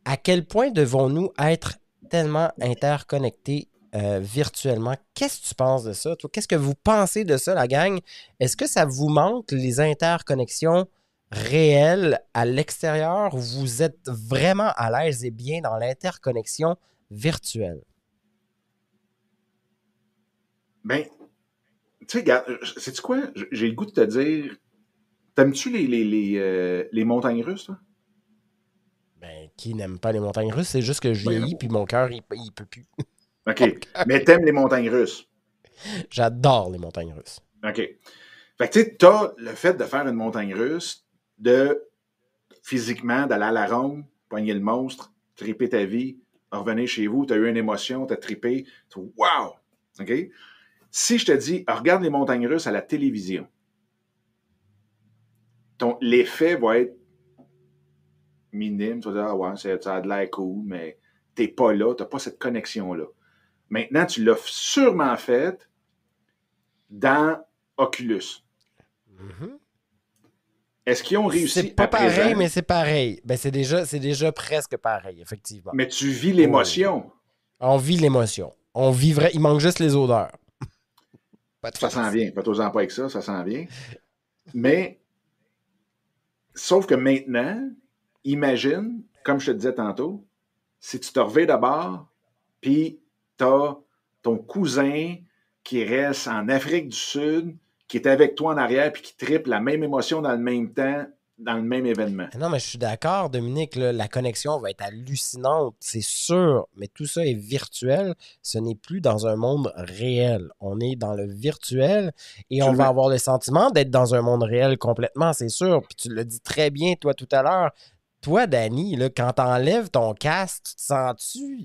À quel point devons-nous être tellement interconnectés euh, virtuellement? Qu'est-ce que tu penses de ça? Qu'est-ce que vous pensez de ça, la gang? Est-ce que ça vous manque, les interconnexions? Réel à l'extérieur, vous êtes vraiment à l'aise et bien dans l'interconnexion virtuelle? Ben, tu sais, sais-tu quoi? J'ai le goût de te dire, t'aimes-tu les, les, les, euh, les, montagnes russes, toi? Ben, qui n'aime pas les montagnes russes? C'est juste que je ben, vieillis, puis mon cœur, il, il peut plus. OK. Mais t'aimes les montagnes russes? J'adore les montagnes russes. OK. Fait que tu sais, t'as le fait de faire une montagne russe, de physiquement d'aller à la ronde, poigner le monstre, triper ta vie, revenir chez vous, tu as eu une émotion, tu as trippé, wow! OK? Si je te dis, regarde les montagnes russes à la télévision, l'effet va être minime. Tu vas dire, ah ouais, ça a de l'air cool, mais t'es pas là, tu n'as pas cette connexion-là. Maintenant, tu l'as sûrement fait dans Oculus. Mm-hmm. Est-ce qu'ils ont réussi C'est pas pareil, mais c'est pareil. Ben, c'est déjà, déjà presque pareil, effectivement. Mais tu vis l'émotion. On vit l'émotion. On vivrait. Il manque juste les odeurs. ça s'en vient. Pas en pas avec ça, ça s'en vient. Mais, sauf que maintenant, imagine, comme je te disais tantôt, si tu te reviens d'abord, puis tu as ton cousin qui reste en Afrique du Sud, qui est avec toi en arrière puis qui triple la même émotion dans le même temps, dans le même événement. Non, mais je suis d'accord, Dominique, la connexion va être hallucinante, c'est sûr, mais tout ça est virtuel. Ce n'est plus dans un monde réel. On est dans le virtuel et on va avoir le sentiment d'être dans un monde réel complètement, c'est sûr. Puis tu le dis très bien, toi, tout à l'heure. Toi, Danny, là, quand t'enlèves ton casque, tu te sens-tu?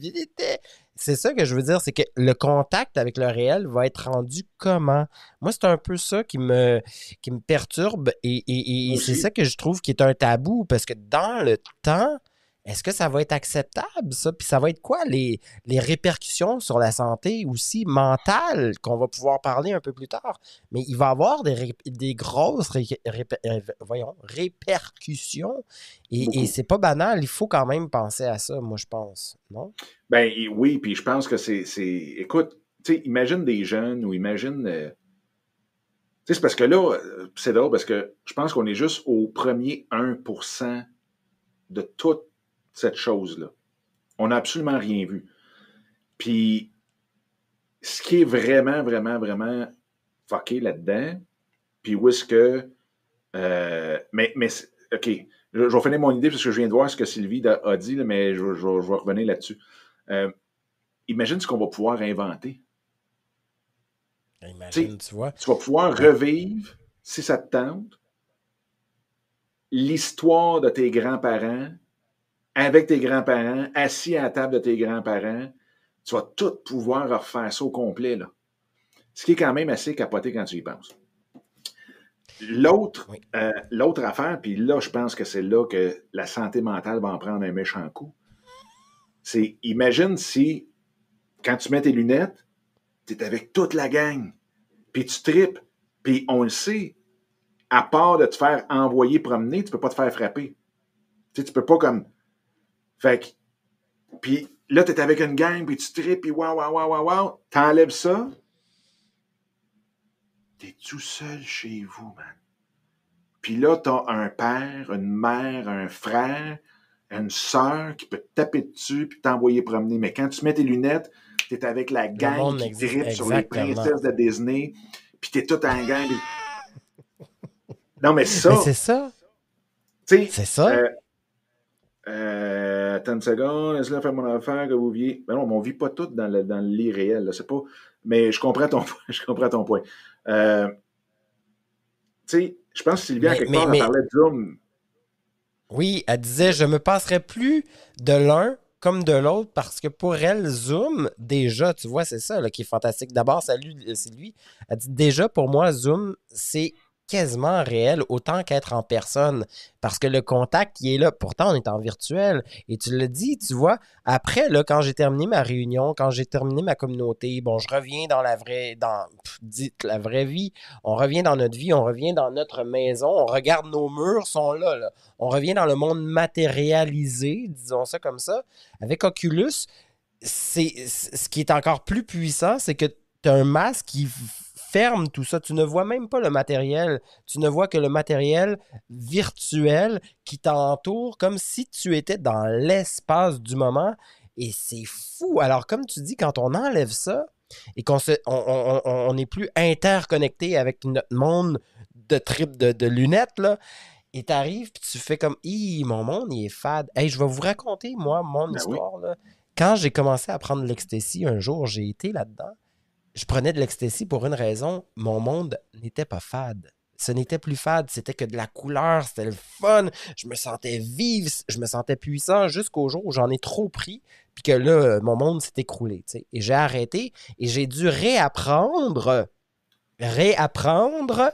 C'est ça que je veux dire, c'est que le contact avec le réel va être rendu comment? Moi, c'est un peu ça qui me, qui me perturbe et, c'est ça que je trouve qui est un tabou parce que dans le temps, est-ce que ça va être acceptable, ça? Puis ça va être quoi les, les répercussions sur la santé aussi mentale qu'on va pouvoir parler un peu plus tard? Mais il va y avoir des, des grosses euh, voyons, répercussions et, et c'est pas banal. Il faut quand même penser à ça, moi, je pense. Non? Ben oui, puis je pense que c'est. Écoute, tu sais, imagine des jeunes ou imagine. Euh, tu sais, c'est parce que là, euh, c'est drôle parce que je pense qu'on est juste au premier 1% de toute cette chose-là. On n'a absolument rien vu. Puis, ce qui est vraiment, vraiment, vraiment fucké là-dedans, puis où est-ce que. Euh, mais, mais, OK, je, vais finir mon idée parce que je viens de voir ce que Sylvie a, dit, mais je, je, vais revenir là-dessus. Euh, imagine ce qu'on va pouvoir inventer. Imagine, tu vois. Tu vas pouvoir revivre, si ça te tente, l'histoire de tes grands-parents avec tes grands-parents, assis à la table de tes grands-parents. Tu vas tout pouvoir refaire ça au complet. Là. Ce qui est quand même assez capoté quand tu y penses. L'autre, euh, l'autre affaire, puis là, je pense que c'est là que la santé mentale va en prendre un méchant coup. C'est, imagine si, quand tu mets tes lunettes, tu es avec toute la gang, puis tu tripes, puis on le sait, à part de te faire envoyer promener, tu peux pas te faire frapper. Tu sais, tu peux pas comme fait que, puis là, tu es avec une gang, puis tu tripes, puis waouh, waouh, waouh, waouh, t'enlèves ça, t'es tout seul chez vous, man. Puis là, t'as un père, une mère, un frère, une sœur qui peut te taper dessus puis t'envoyer promener. Mais quand tu mets tes lunettes, t'es avec la gang qui tripe sur les princesses de Disney, puis t'es tout en gang. Non, mais ça... Mais c'est ça. C'est ça. Euh, euh, attends une seconde, laisse-le faire mon affaire que vous viviez. Ben non, on vit pas tout dans le, dans le lit réel, c'est pas. Mais je comprends ton, je comprends ton point. Euh, tu sais, je pense que Sylvia, quelque part, elle parlait de Zoom. Oui, elle disait Je me passerai plus de l'un comme de l'autre parce que pour elle, Zoom, déjà, tu vois, c'est ça là, qui est fantastique. D'abord, salut, c'est lui. Elle dit Déjà, pour moi, Zoom, c'est quasiment réel autant qu'être en personne. Parce que le contact qui est là, pourtant on est en virtuel. Et tu le dis, tu vois, après là quand j'ai terminé ma réunion, quand j'ai terminé ma communauté, bon, je reviens dans la vraie dans dites la vraie vie, on revient dans notre vie, on revient dans notre maison, on regarde nos murs sont là, on revient dans le monde matérialisé, disons ça comme ça. Avec Oculus, c'est ce qui est encore plus puissant, c'est que tu as un masque qui ferme tout ça. Tu ne vois même pas le matériel. Tu ne vois que le matériel virtuel qui t'entoure comme si tu étais dans l'espace du moment. Et c'est fou. Alors, comme tu dis, quand on enlève ça et qu'on se, on, n'est plus interconnecté avec notre monde de trip de, lunettes, là, et t'arrives, puis tu fais comme, Hi, mon monde, il est fade. Hey, je vais vous raconter, moi, mon ben histoire. Là. Quand j'ai commencé à prendre l'ecstasy, un jour, j'ai été là-dedans je prenais de l'ecstasy pour une raison, mon monde n'était pas fade. Ce n'était plus fade, c'était que de la couleur, c'était le fun, je me sentais vive, je me sentais puissant jusqu'au jour où j'en ai trop pris, puis que là, mon monde s'est écroulé. Et j'ai arrêté et j'ai dû réapprendre, réapprendre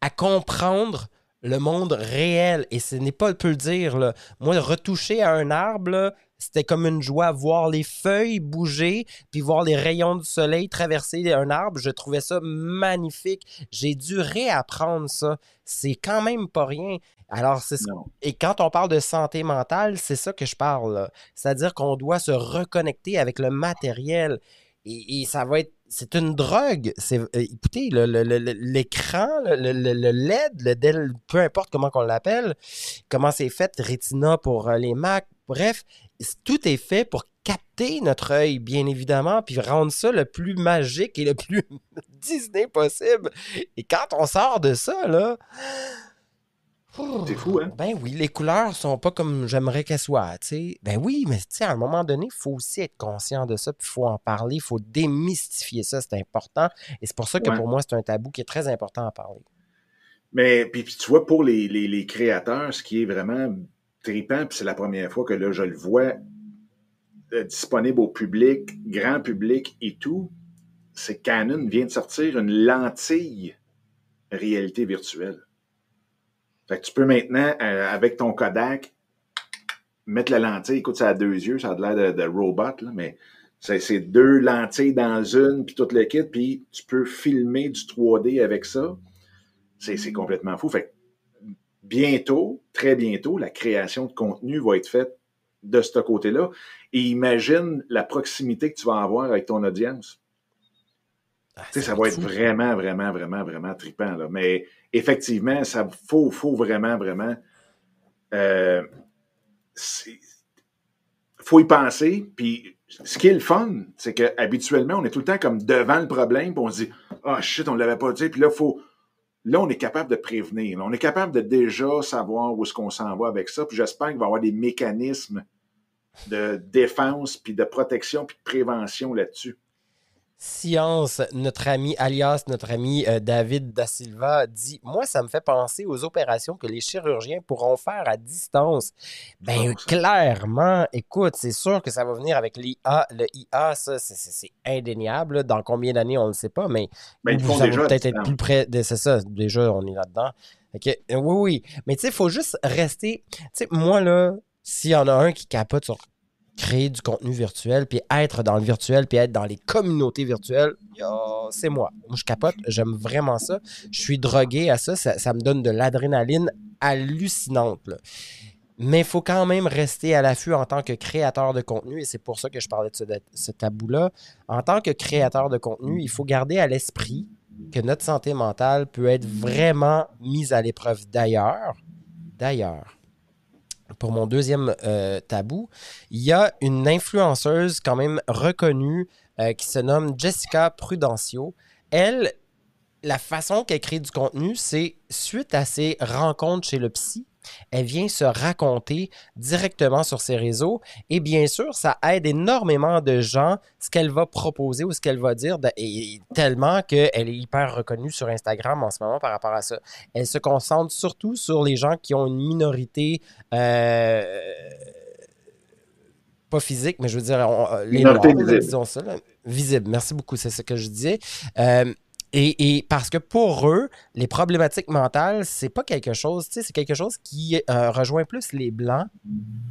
à comprendre le monde réel. Et ce n'est pas peu le dire. Là. Moi, retoucher à un arbre, c'était comme une joie voir les feuilles bouger, puis voir les rayons du soleil traverser un arbre. Je trouvais ça magnifique. J'ai dû réapprendre ça. C'est quand même pas rien. Alors, c'est Et quand on parle de santé mentale, c'est ça que je parle. C'est-à-dire qu'on doit se reconnecter avec le matériel. Et, ça va être. C'est une drogue. C'est, euh, écoutez, l'écran, le, le, LED, le Dell, peu importe comment on l'appelle, comment c'est fait, Retina pour euh, les Mac, bref, tout est fait pour capter notre œil, bien évidemment, puis rendre ça le plus magique et le plus Disney possible. Et quand on sort de ça, là. C'est fou, hein? Ben oui, les couleurs sont pas comme j'aimerais qu'elles soient, tu sais. Ben oui, mais tu sais, à un moment donné, il faut aussi être conscient de ça, puis il faut en parler, il faut démystifier ça, c'est important. Et c'est pour ça que pour moi, c'est un tabou qui est très important à parler. Mais, puis, tu vois, pour les, les créateurs, ce qui est vraiment tripant, puis c'est la première fois que là, je le vois euh, disponible au public, grand public et tout, c'est Canon vient de sortir une lentille réalité virtuelle. Fait que tu peux maintenant, euh, avec ton Kodak, mettre la lentille. Écoute, ça a deux yeux, ça a l'air de, robot, là, mais c'est deux lentilles dans une, puis tout le kit, puis tu peux filmer du 3D avec ça. C'est complètement fou. Fait bientôt, très bientôt, la création de contenu va être faite de ce côté-là. Et imagine la proximité que tu vas avoir avec ton audience. Ah, ça va être vraiment, vraiment, vraiment, vraiment trippant. Là. Mais effectivement, ça faut, faut vraiment, vraiment. Euh, faut y penser. Puis ce qui est le fun, c'est qu'habituellement, on est tout le temps comme devant le problème, puis on se dit Ah oh, shit, on ne l'avait pas dit, puis là, il faut, Là, on est capable de prévenir. On est capable de déjà savoir où est-ce qu'on s'en va avec ça. Puis j'espère qu'il va y avoir des mécanismes de défense, puis de protection, puis de prévention là-dessus. Science, notre ami, alias notre ami euh, David Da Silva, dit Moi, ça me fait penser aux opérations que les chirurgiens pourront faire à distance. Ben, clairement, écoute, c'est sûr que ça va venir avec l'IA. Le IA, ça, c'est indéniable. Dans combien d'années, on ne le sait pas, mais ben, ils ça va peut-être être plus près de. C'est ça, déjà, on est là-dedans. oui, oui. Mais tu sais, il faut juste rester. Tu sais, moi, là, s'il y en a un qui capote sur créer du contenu virtuel, puis être dans le virtuel, puis être dans les communautés virtuelles, c'est moi. Moi, je capote, j'aime vraiment ça. Je suis drogué à ça, ça, me donne de l'adrénaline hallucinante. Mais il faut quand même rester à l'affût en tant que créateur de contenu, et c'est pour ça que je parlais de ce, tabou-là. En tant que créateur de contenu, il faut garder à l'esprit que notre santé mentale peut être vraiment mise à l'épreuve. D'ailleurs, d'ailleurs, pour mon deuxième euh, tabou, il y a une influenceuse quand même reconnue euh, qui se nomme Jessica Prudencio. Elle, la façon qu'elle crée du contenu, c'est suite à ses rencontres chez le psy, elle vient se raconter directement sur ses réseaux. Et bien sûr, ça aide énormément de gens ce qu'elle va proposer ou ce qu'elle va dire, et tellement qu'elle est hyper reconnue sur Instagram en ce moment par rapport à ça. Elle se concentre surtout sur les gens qui ont une minorité. Euh, pas physique, mais je veux dire, les noirs, disons ça. Visible, merci beaucoup, c'est ce que je disais. Euh, et, parce que pour eux, les problématiques mentales, c'est pas quelque chose, tu sais, c'est quelque chose qui euh, rejoint plus les blancs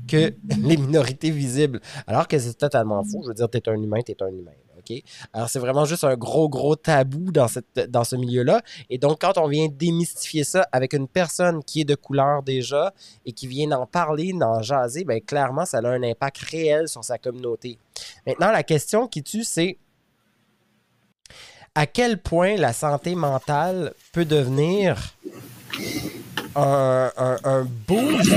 que les minorités visibles. Alors que c'est totalement faux. Je veux dire, t'es un humain, t'es un humain. OK? Alors, c'est vraiment juste un gros, gros tabou dans, cette, dans ce milieu-là. Et donc, quand on vient démystifier ça avec une personne qui est de couleur déjà et qui vient d'en parler, d'en jaser, bien, clairement, ça a un impact réel sur sa communauté. Maintenant, la question qui tue, c'est à quel point la santé mentale peut devenir un, boost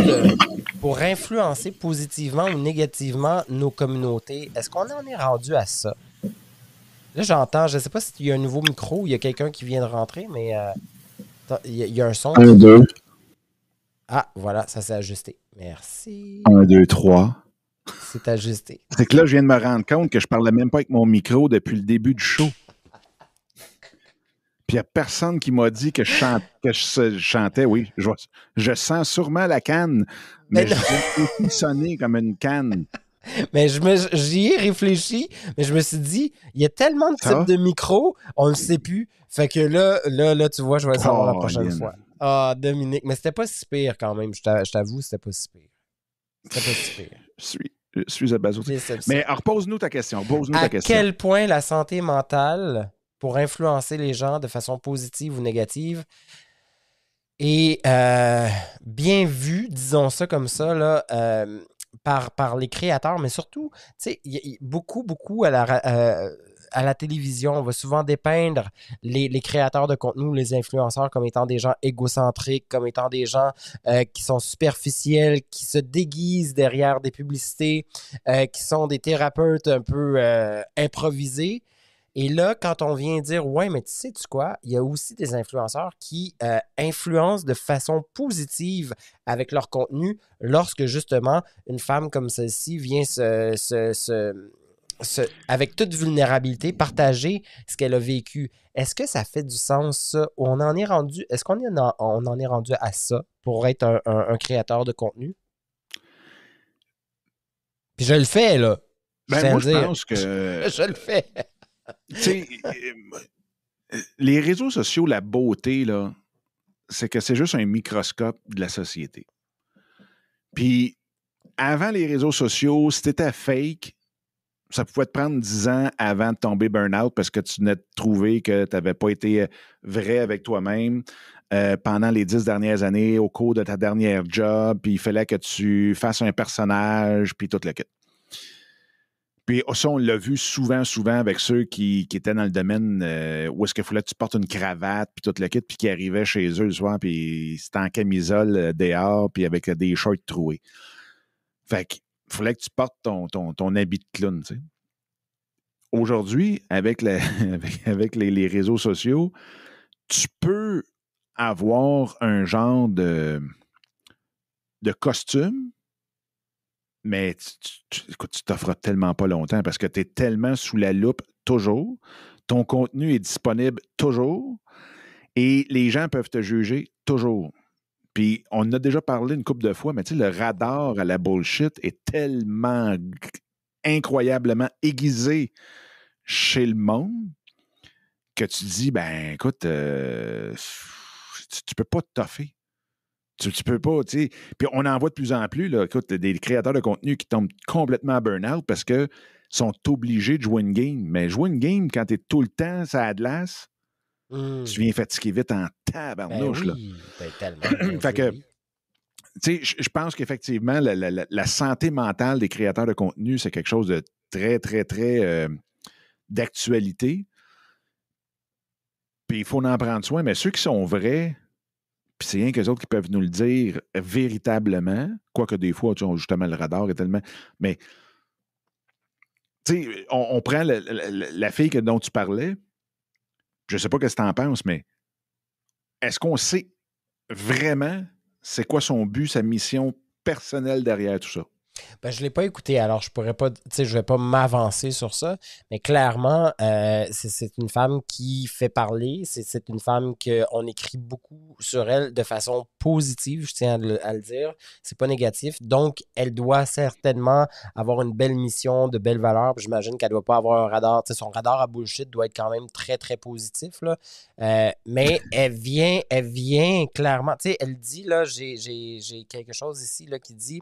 pour influencer positivement ou négativement nos communautés? Est-ce qu'on en est rendu à ça? Là, j'entends, je ne sais pas s'il y a un nouveau micro ou il y a quelqu'un qui vient de rentrer, mais euh, il, y a, un son. Un, deux. Ah, voilà, ça s'est ajusté. Merci. Un, deux, trois. C'est ajusté. C'est que là, je viens de me rendre compte que je parlais même pas avec mon micro depuis le début du show. Puis il n'y a personne qui m'a dit que je, que je, chantais. Oui, je, sens sûrement la canne, mais, je suis sonner comme une canne. Mais j'y ai réfléchi, mais je me suis dit, il y a tellement de types de micros, on ne le sait plus. Fait que là, là, là, tu vois, je vais le savoir la prochaine fois. Ah, Dominique, mais c'était pas si pire quand même, je t'avoue, c'était pas si pire. C'était pas si pire. Je suis, je suis abasourdi. Mais repose-nous ta question. Pose-nous ta question. À quel point la santé mentale pour influencer les gens de façon positive ou négative. Et euh, bien vu, disons ça comme ça, là, euh, par, par les créateurs, mais surtout, tu sais, beaucoup, beaucoup à la, euh, à la télévision, on va souvent dépeindre les, les, créateurs de contenu, les influenceurs comme étant des gens égocentriques, comme étant des gens qui sont superficiels, qui se déguisent derrière des publicités, qui sont des thérapeutes un peu improvisés. Et là, quand on vient dire, ouais, mais tu sais, tu quoi, il y a aussi des influenceurs qui euh, influencent de façon positive avec leur contenu lorsque justement une femme comme celle-ci vient se, se, avec toute vulnérabilité, partager ce qu'elle a vécu. Est-ce que ça fait du sens, ça? On en est rendu, est-ce qu'on en, on en est rendu à ça pour être un, un créateur de contenu? Puis je le fais, là. Ben, moi, je pense que. je le fais. Euh, les réseaux sociaux, la beauté, c'est que c'est juste un microscope de la société. Puis, avant les réseaux sociaux, si t'étais fake, ça pouvait te prendre 10 ans avant de tomber burn-out parce que tu venais de trouver que tu n'avais pas été vrai avec toi-même euh, pendant les 10 dernières années au cours de ta dernière job, puis il fallait que tu fasses un personnage, puis tout le kit. Puis ça, on l'a vu souvent, souvent avec ceux qui, étaient dans le domaine euh, où est-ce qu'il fallait que tu portes une cravate, puis tout le kit, puis qui arrivaient chez eux le soir, puis c'était en camisole euh, dehors, puis avec des shorts troués. Fait qu'il fallait que tu portes ton, ton, habit de clown, tu sais. Aujourd'hui, avec, avec, les, réseaux sociaux, tu peux avoir un genre de, de costume mais tu, tu t'offres tellement pas longtemps parce que tu es tellement sous la loupe toujours. Ton contenu est disponible toujours et les gens peuvent te juger toujours. Puis on a déjà parlé une couple de fois, mais tu sais, le radar à la bullshit est tellement incroyablement aiguisé chez le monde que tu dis, ben écoute, euh, tu, tu peux pas te toffer. Tu, peux pas, tu sais. Puis on en voit de plus en plus, là, écoute, des créateurs de contenu qui tombent complètement à burn-out parce qu'ils sont obligés de jouer une game. Mais jouer une game quand tu es tout le temps ça a de l'as, tu viens fatiguer vite en tabarnouche. Ben oui, ben tellement. fait que, tu sais, je pense qu'effectivement, la, santé mentale des créateurs de contenu, c'est quelque chose de très, très, très euh, d'actualité. Puis il faut en prendre soin, mais ceux qui sont vrais, puis c'est rien qu'eux autres qui peuvent nous le dire véritablement, quoique des fois, tu sais, justement, le radar est tellement. Mais, tu sais, on, prend la, fille dont tu parlais, je sais pas ce que tu en penses, mais est-ce qu'on sait vraiment c'est quoi son but, sa mission personnelle derrière tout ça? Ben, je ne l'ai pas écouté, alors je pourrais pas, je vais pas m'avancer sur ça, mais clairement, euh, c'est une femme qui fait parler, c'est une femme qu'on écrit beaucoup sur elle de façon positive, je tiens à le, à le dire, c'est pas négatif, donc elle doit certainement avoir une belle mission, de belles valeurs, j'imagine qu'elle doit pas avoir un radar, tu sais, son radar à bullshit doit être quand même très, très positif, là, euh, mais elle vient, elle vient clairement, tu sais, elle dit, là, j'ai quelque chose ici, là, qui dit,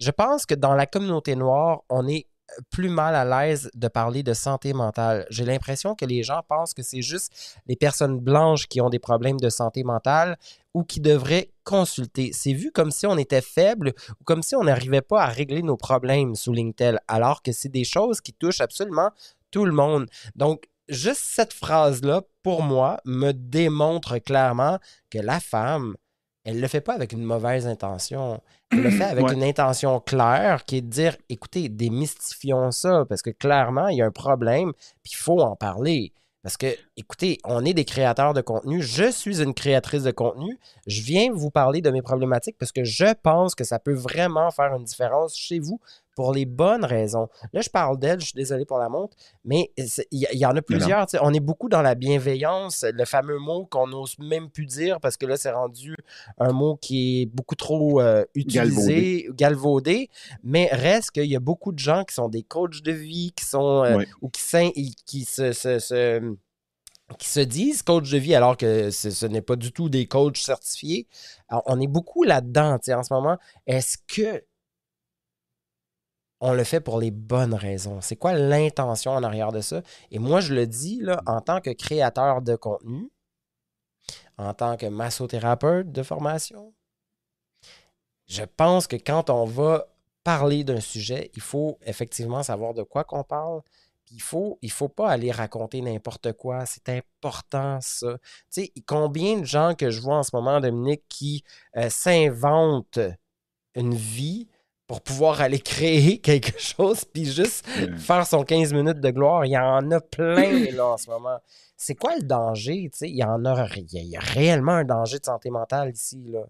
je pense que dans la communauté noire, on est plus mal à l'aise de parler de santé mentale. J'ai l'impression que les gens pensent que c'est juste les personnes blanches qui ont des problèmes de santé mentale ou qui devraient consulter. C'est vu comme si on était faible ou comme si on n'arrivait pas à régler nos problèmes, souligne-t-elle, alors que c'est des choses qui touchent absolument tout le monde. Donc, juste cette phrase-là, pour moi, me démontre clairement que la femme elle ne le fait pas avec une mauvaise intention. Elle le fait avec une intention claire qui est de dire écoutez, démystifions ça, parce que clairement, il y a un problème, puis il faut en parler. Parce que, écoutez, on est des créateurs de contenu. Je suis une créatrice de contenu. Je viens vous parler de mes problématiques parce que je pense que ça peut vraiment faire une différence chez vous pour les bonnes raisons. Là, je parle d'elle, je suis désolé pour la montre, mais il y, en a plusieurs. On est beaucoup dans la bienveillance, le fameux mot qu'on n'ose même plus dire parce que là, c'est rendu un mot qui est beaucoup trop euh, utilisé, galvaudé. mais reste qu'il y a beaucoup de gens qui sont des coachs de vie, qui sont euh, ou qui, qui se, qui se disent coach de vie alors que ce, n'est pas du tout des coachs certifiés. on est beaucoup là-dedans en ce moment. Est-ce que on le fait pour les bonnes raisons. C'est quoi l'intention en arrière de ça? Et moi, je le dis en tant que créateur de contenu, en tant que massothérapeute de formation, je pense que quand on va parler d'un sujet, il faut effectivement savoir de quoi qu'on parle. il faut, faut pas aller raconter n'importe quoi. C'est important, ça. Tu sais, combien de gens que je vois en ce moment, Dominique, qui euh, s'inventent une vie pour pouvoir aller créer quelque chose puis juste faire son 15 minutes de gloire. Il y en a plein là en ce moment. C'est quoi le danger? Il y en a, il y a réellement un danger de santé mentale ici. Là.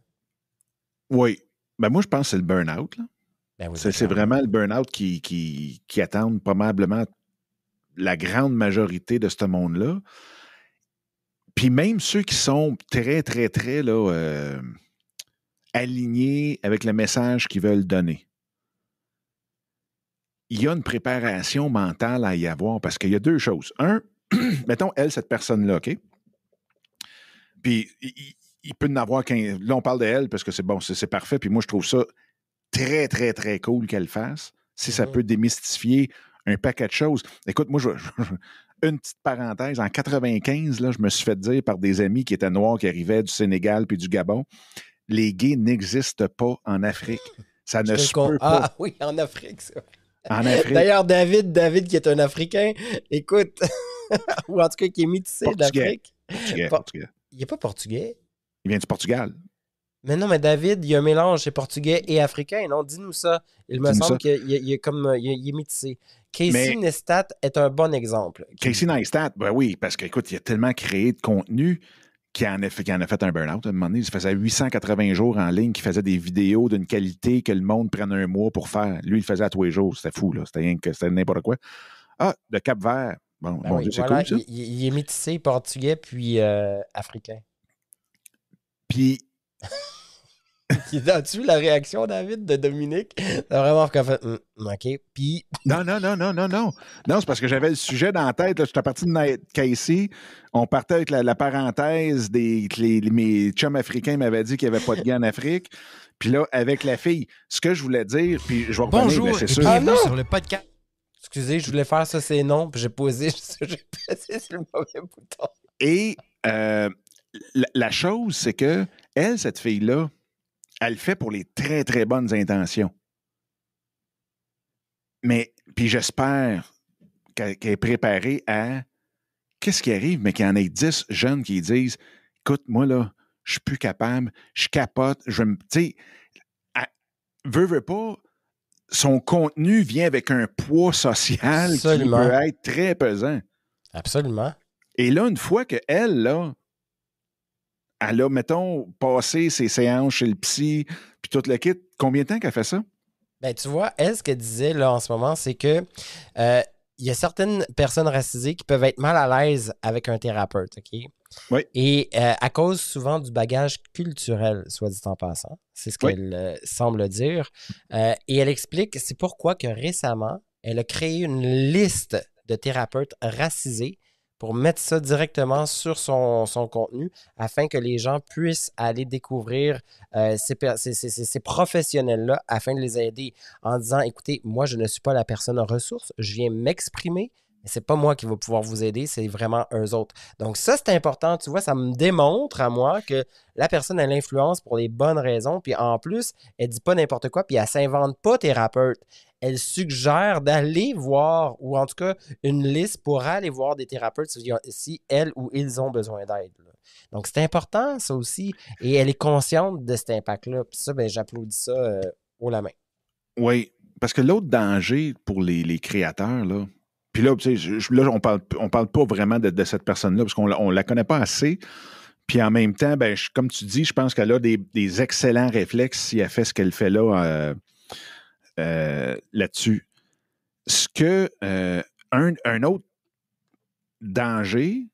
Oui. Ben moi, je pense que c'est le burn-out. Ben c'est vraiment le burn-out qui, qui, qui attend probablement la grande majorité de ce monde-là. Puis même ceux qui sont très, très, très là, euh, alignés avec le message qu'ils veulent donner. Il y a une préparation mentale à y avoir parce qu'il y a deux choses. Un, mettons, elle, cette personne-là, OK? Puis, il, peut en avoir qu'un. Là, on parle d'elle parce que c'est bon, c'est parfait. Puis moi, je trouve ça très, très, très cool qu'elle fasse. Si ça mm-hmm. peut démystifier un paquet de choses. Écoute, moi, je, une petite parenthèse. En 95, là, je me suis fait dire par des amis qui étaient noirs, qui arrivaient du Sénégal puis du Gabon, les gays n'existent pas en Afrique. Ça ne se peut pas. Ah oui, en Afrique, ça. En Afrique. D'ailleurs, David, David qui est un Africain, écoute, ou en tout cas qui est métissé d'Afrique. Portugais, Il n'est pas portugais. Il vient du Portugal. Mais non, mais David, il y a un mélange, c'est portugais et africain. Non, dis-nous ça. Il me semble qu'il est comme il est métissé. Casey Neistat est un bon exemple. Casey Neistat, ben oui, parce qu'écoute, il a tellement créé de contenu qui en a fait, a fait un burn-out. À un moment donné, il faisait 880 jours en ligne, qui faisait des vidéos d'une qualité que le monde prenne un mois pour faire. Lui, il faisait à tous les jours. C'était fou, là. C'était n'importe quoi. Ah, de Cap-Vert. Bon, ben bon c'est cool, ça. Il, est métissé portugais puis euh, africain. Puis As-tu vu la réaction, David, de Dominique? T'as vraiment fait, hum, OK. Puis. Non, non, non, non, non, non. Non, c'est parce que j'avais le sujet dans la tête. J'étais parti de Casey. On partait avec la, parenthèse des. Les, mes chums africains m'avaient dit qu'il n'y avait pas de gars en Afrique. Puis là, avec la fille, ce que je voulais dire, puis je vais Bonjour, c'est sûr. Sur le podcast. Excusez, je voulais faire ça, c'est non, puis j'ai posé, j'ai passé sur le mauvais bouton. Et euh, la, la chose, c'est que elle, cette fille-là, elle le fait pour les très, très bonnes intentions. Mais, puis j'espère qu'elle est préparée à qu'est-ce qui arrive, mais qu'il y en ait 10 jeunes qui disent Écoute, moi, là, je suis plus capable, je capote, je me. Tu sais, veut, veut pas, son contenu vient avec un poids social Absolument. qui peut être très pesant. Absolument. Et là, une fois qu'elle, là, elle a, mettons, passé ses séances chez le psy, puis tout le kit, combien de temps qu'elle fait ça? Ben, tu vois, elle, ce qu'elle disait là en ce moment, c'est que euh, il y a certaines personnes racisées qui peuvent être mal à l'aise avec un thérapeute, OK? Oui. Et euh, à cause souvent du bagage culturel, soit dit en passant, c'est ce Oui. qu'elle euh, semble dire. Et elle explique, c'est pourquoi que récemment, elle a créé une liste de thérapeutes racisés pour mettre ça directement sur son, contenu afin que les gens puissent aller découvrir euh, ces professionnels-là afin de les aider en disant écoutez, moi, je ne suis pas la personne en ressources, je viens m'exprimer. C'est pas moi qui va pouvoir vous aider, c'est vraiment eux autres. Donc, ça, c'est important. Tu vois, ça me démontre à moi que la personne a l'influence pour les bonnes raisons. Puis en plus, elle dit pas n'importe quoi, puis elle s'invente pas thérapeute. Elle suggère d'aller voir, ou en tout cas, une liste pour aller voir des thérapeutes si, si elles ou ils ont besoin d'aide. Donc, c'est important, ça aussi. Et elle est consciente de cet impact-là. Puis ça, ben, j'applaudis ça euh, haut la main. Oui, parce que l'autre danger pour les, les créateurs, là, puis là, on parle, on parle pas vraiment de, cette personne-là, parce qu'on on la connaît pas assez. Puis en même temps, ben, comme tu dis, je pense qu'elle a des, des excellents réflexes si elle fait ce qu'elle fait là euh, euh, là-dessus. Ce que euh, un, autre danger,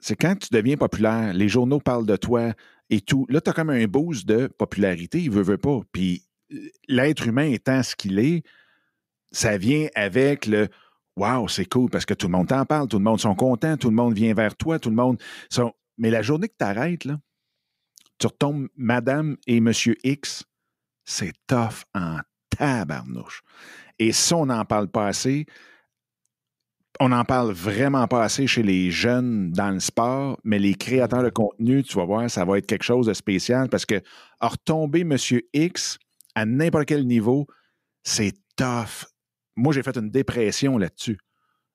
c'est quand tu deviens populaire, les journaux parlent de toi et tout. Là, tu as comme un boost de popularité, il veut, veut pas. Puis l'être humain étant ce qu'il est, ça vient avec le Wow, c'est cool parce que tout le monde t'en parle, tout le monde sont contents, tout le monde vient vers toi, tout le monde. Mais la journée que tu arrêtes, tu retombes Madame et Monsieur X, c'est tough en tabarnouche. Et ça, on n'en parle pas assez. On n'en parle vraiment pas assez chez les jeunes dans le sport, mais les créateurs de contenu, tu vas voir, ça va être quelque chose de spécial parce que retomber Monsieur X à n'importe quel niveau, c'est tough. Moi, j'ai fait une dépression là-dessus.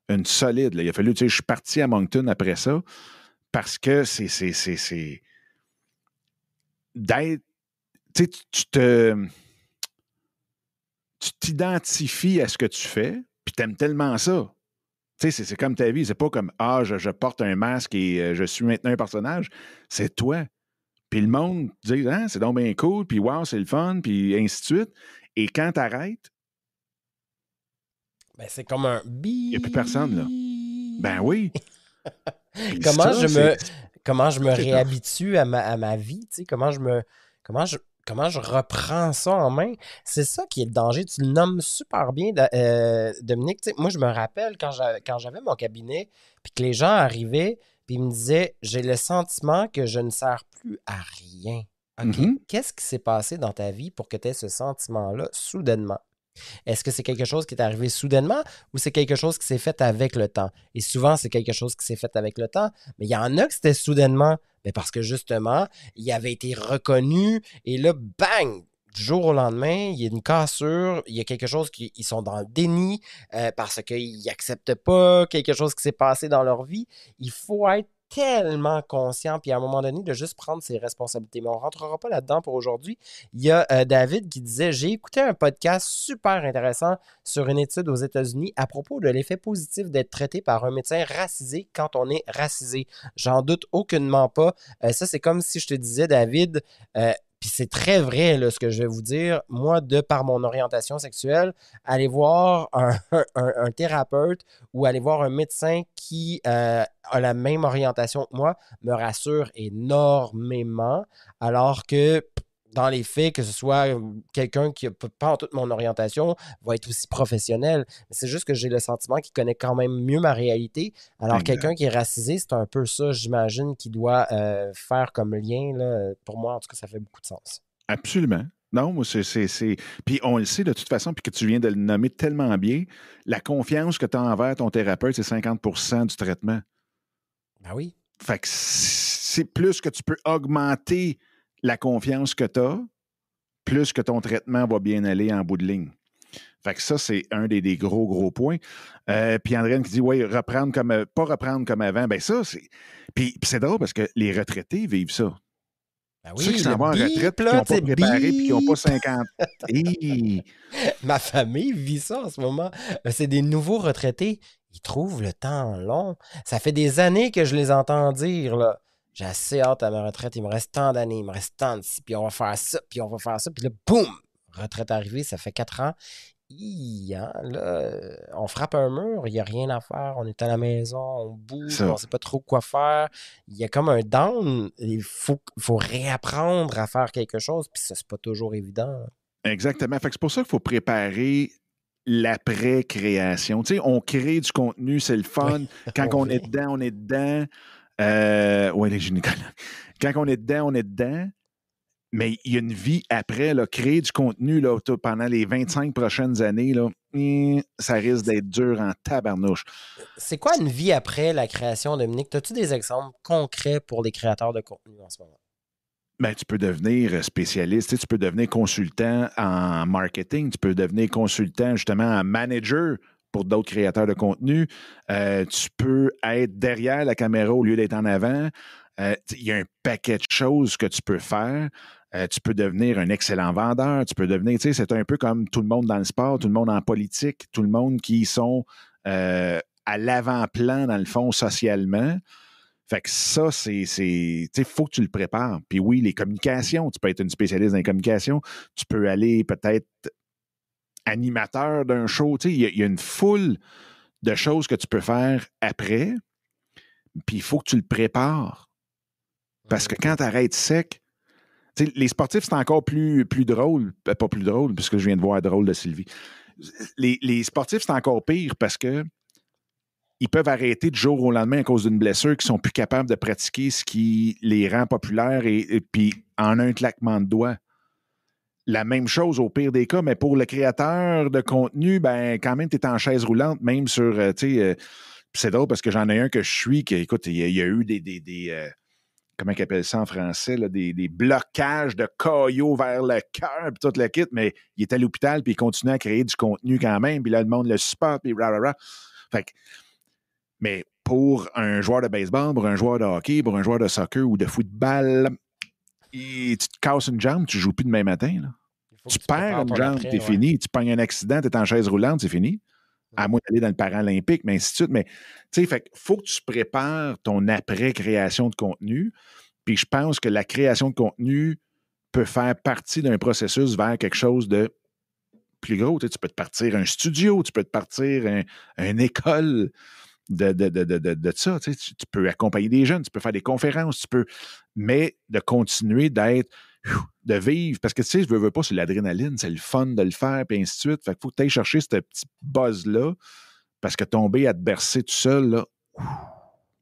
Une solide. Il a fallu, tu sais, je suis parti à Moncton après ça parce que c'est. c'est. D'être. Tu sais, tu- tu te. Tu t'identifies à ce que tu fais, puis t'aimes tellement ça. Tu sais, c'est, comme ta vie. C'est pas comme Ah, je, je porte un masque et euh, je suis maintenant un personnage. C'est toi. Puis le monde dit Ah, c'est donc bien cool, puis wow, c'est le fun, puis ainsi de suite. Et quand t'arrêtes, Ben, c'est comme un bi. y a plus personne, là. ben oui. Comment je me, comment je me réhabitue à ma, à ma vie, tu sais, comment je me, comment je, comment je reprends ça en main? C'est ça qui est le danger. Tu le nommes super bien, euh, Dominique. Moi, je me rappelle quand j'avais, mon cabinet, puis que les gens arrivaient, puis ils me disaient, j'ai le sentiment que je ne sers plus à rien. OK, Mhm. qu'est-ce qui s'est passé dans ta vie pour que tu aies ce sentiment-là soudainement? Est-ce que c'est quelque chose qui est arrivé soudainement ou c'est quelque chose qui s'est fait avec le temps? Et souvent, c'est quelque chose qui s'est fait avec le temps, mais il y en a que c'était soudainement, mais parce que justement, il avait été reconnu et là, bang! Du jour au lendemain, il y a une cassure, il y a quelque chose qui ils sont dans le déni euh, parce qu'ils n'acceptent pas quelque chose qui s'est passé dans leur vie. Il faut être tellement conscient, puis à un moment donné, de juste prendre ses responsabilités. Mais on ne rentrera pas là-dedans pour aujourd'hui. Il y a euh, David qui disait J'ai écouté un podcast super intéressant sur une étude aux États-Unis à propos de l'effet positif d'être traité par un médecin racisé quand on est racisé. J'en doute aucunement pas. Euh, ça, c'est comme si je te disais, David, euh, c'est très vrai ce que je vais vous dire. Moi, de par mon orientation sexuelle, aller voir un thérapeute ou aller voir un médecin qui euh, a la même orientation que moi me rassure énormément. Alors que dans les faits, que ce soit euh, quelqu'un qui n'a pas en toute mon orientation, va être aussi professionnel. C'est juste que j'ai le sentiment qu'il connaît quand même mieux ma réalité. Alors, quelqu'un qui est racisé, c'est un peu ça, j'imagine, qui doit euh, faire comme lien. Là. Pour moi, en tout cas, ça fait beaucoup de sens. Absolument. Non, moi, c'est. c'est- c'est- Puis on le sait de toute façon, puis que tu viens de le nommer tellement bien, la confiance que tu as envers ton thérapeute, c'est 50% du traitement. Ben oui. Fait que c'est plus que tu peux augmenter la confiance que tu as, plus que ton traitement va bien aller en bout de ligne. Fait que ça, c'est un des, des, gros, gros points. Euh, puis Andréane qui dit, oui, reprendre comme, pas reprendre comme avant. Ben ça, c'est. Puis, c'est drôle parce que les retraités vivent ça. Ben oui, Ceux qui s'en vont en retraite, qui n'ont pas préparé, puis qui n'ont pas bip. 50. Hi! Ma famille vit ça en ce moment. Euh, C'est des nouveaux retraités. Ils trouvent le temps long. Ça fait des années que je les entends dire, là. J'ai assez hâte à ma retraite. Il me reste tant d'années, il me reste tant de ci, puis on va faire ça, puis on va faire ça. Puis là, boum! Retraite arrivée, ça fait quatre ans. Hi, hein, là, euh, on frappe un mur, il n'y a rien à faire. On est à la maison, on bouge, on ne sait pas trop quoi faire. Il y a comme un down. Il faut, faut réapprendre à faire quelque chose, puis ça, c'est pas toujours évident. Exactement. Fait que c'est pour ça qu'il faut préparer l'après-création. Tu sais, on crée du contenu, c'est le fun. Quand on est Oui. dedans, on est dedans. Euh, oui, les gynécologues. Quand on est dedans, on est dedans. Mais il y a une vie après, là, créer du contenu là, pendant les 25 prochaines années, là, hum, ça risque d'être dur en tabarnouche. C'est quoi une vie après la création, Dominique? As-tu des exemples concrets pour les créateurs de contenu en ce moment? Ben, tu peux devenir spécialiste, tu sais, tu peux devenir consultant en marketing, tu peux devenir consultant justement en manager pour d'autres créateurs de contenu. Euh, tu peux être derrière la caméra au lieu d'être en avant. Euh, Il y a un paquet de choses que tu peux faire. Euh, tu peux devenir un excellent vendeur. Tu peux devenir, tu sais, c'est un peu comme tout le monde dans le sport, tout le monde en politique, tout le monde qui sont à l'avant-plan, dans le fond, socialement. Fait que ça, c'est. il faut que tu le prépares. Puis oui, les communications, tu peux être une spécialiste dans les communications. Tu peux aller peut-être animateur d'un show. Tu sais, il y, a- il y a une foule de choses que tu peux faire après. Puis il faut que tu le prépares. Parce que quand tu arrêtes sec, les sportifs, c'est encore plus, plus drôle. Euh, Pas plus drôle, puisque je viens de voir drôle de Sylvie. Les, les sportifs, c'est encore pire parce que ils peuvent arrêter du jour au lendemain à cause d'une blessure, qui sont plus capables de pratiquer ce qui les rend populaires et, et puis en un claquement de doigts. La même chose au pire des cas, mais pour le créateur de contenu, ben quand même, tu en chaise roulante, même sur, euh, tu euh, c'est drôle parce que j'en ai un que je suis, qui, écoute, il y, a- eu des, des, des, euh, comment ils appellent ça en français, là, des, des blocages de caillots vers le cœur, puis tout le kit, mais il est à l'hôpital, puis il continue à créer du contenu quand même, puis là, le monde le supporte, puis blablabla. Fait que, mais pour un joueur de baseball, pour un joueur de hockey, pour un joueur de soccer ou de football, et tu te casses une jambe, tu joues plus demain matin. Là. Tu perds une jambe, t'es ouais. fini. Tu pognes un accident, t'es en chaise roulante, c'est fini. À moins d'aller dans le paralympique, mais ainsi de suite. Mais, tu sais, fait faut que tu prépares ton après-création de contenu. Puis je pense que la création de contenu peut faire partie d'un processus vers quelque chose de plus gros. Tu, sais, tu peux te partir un studio, tu peux te partir un- une école de, de, de, de, de, de ça. Tu, sais, tu- tu peux accompagner des jeunes, tu peux faire des conférences, tu peux. Mais de continuer d'être de vivre. Parce que tu sais, je veux, veux pas sur l'adrénaline, c'est le fun de le faire, puis ainsi de suite. Fait qu'il faut que tu ailles chercher ce petit buzz-là. Parce que tomber à te bercer tout seul, là,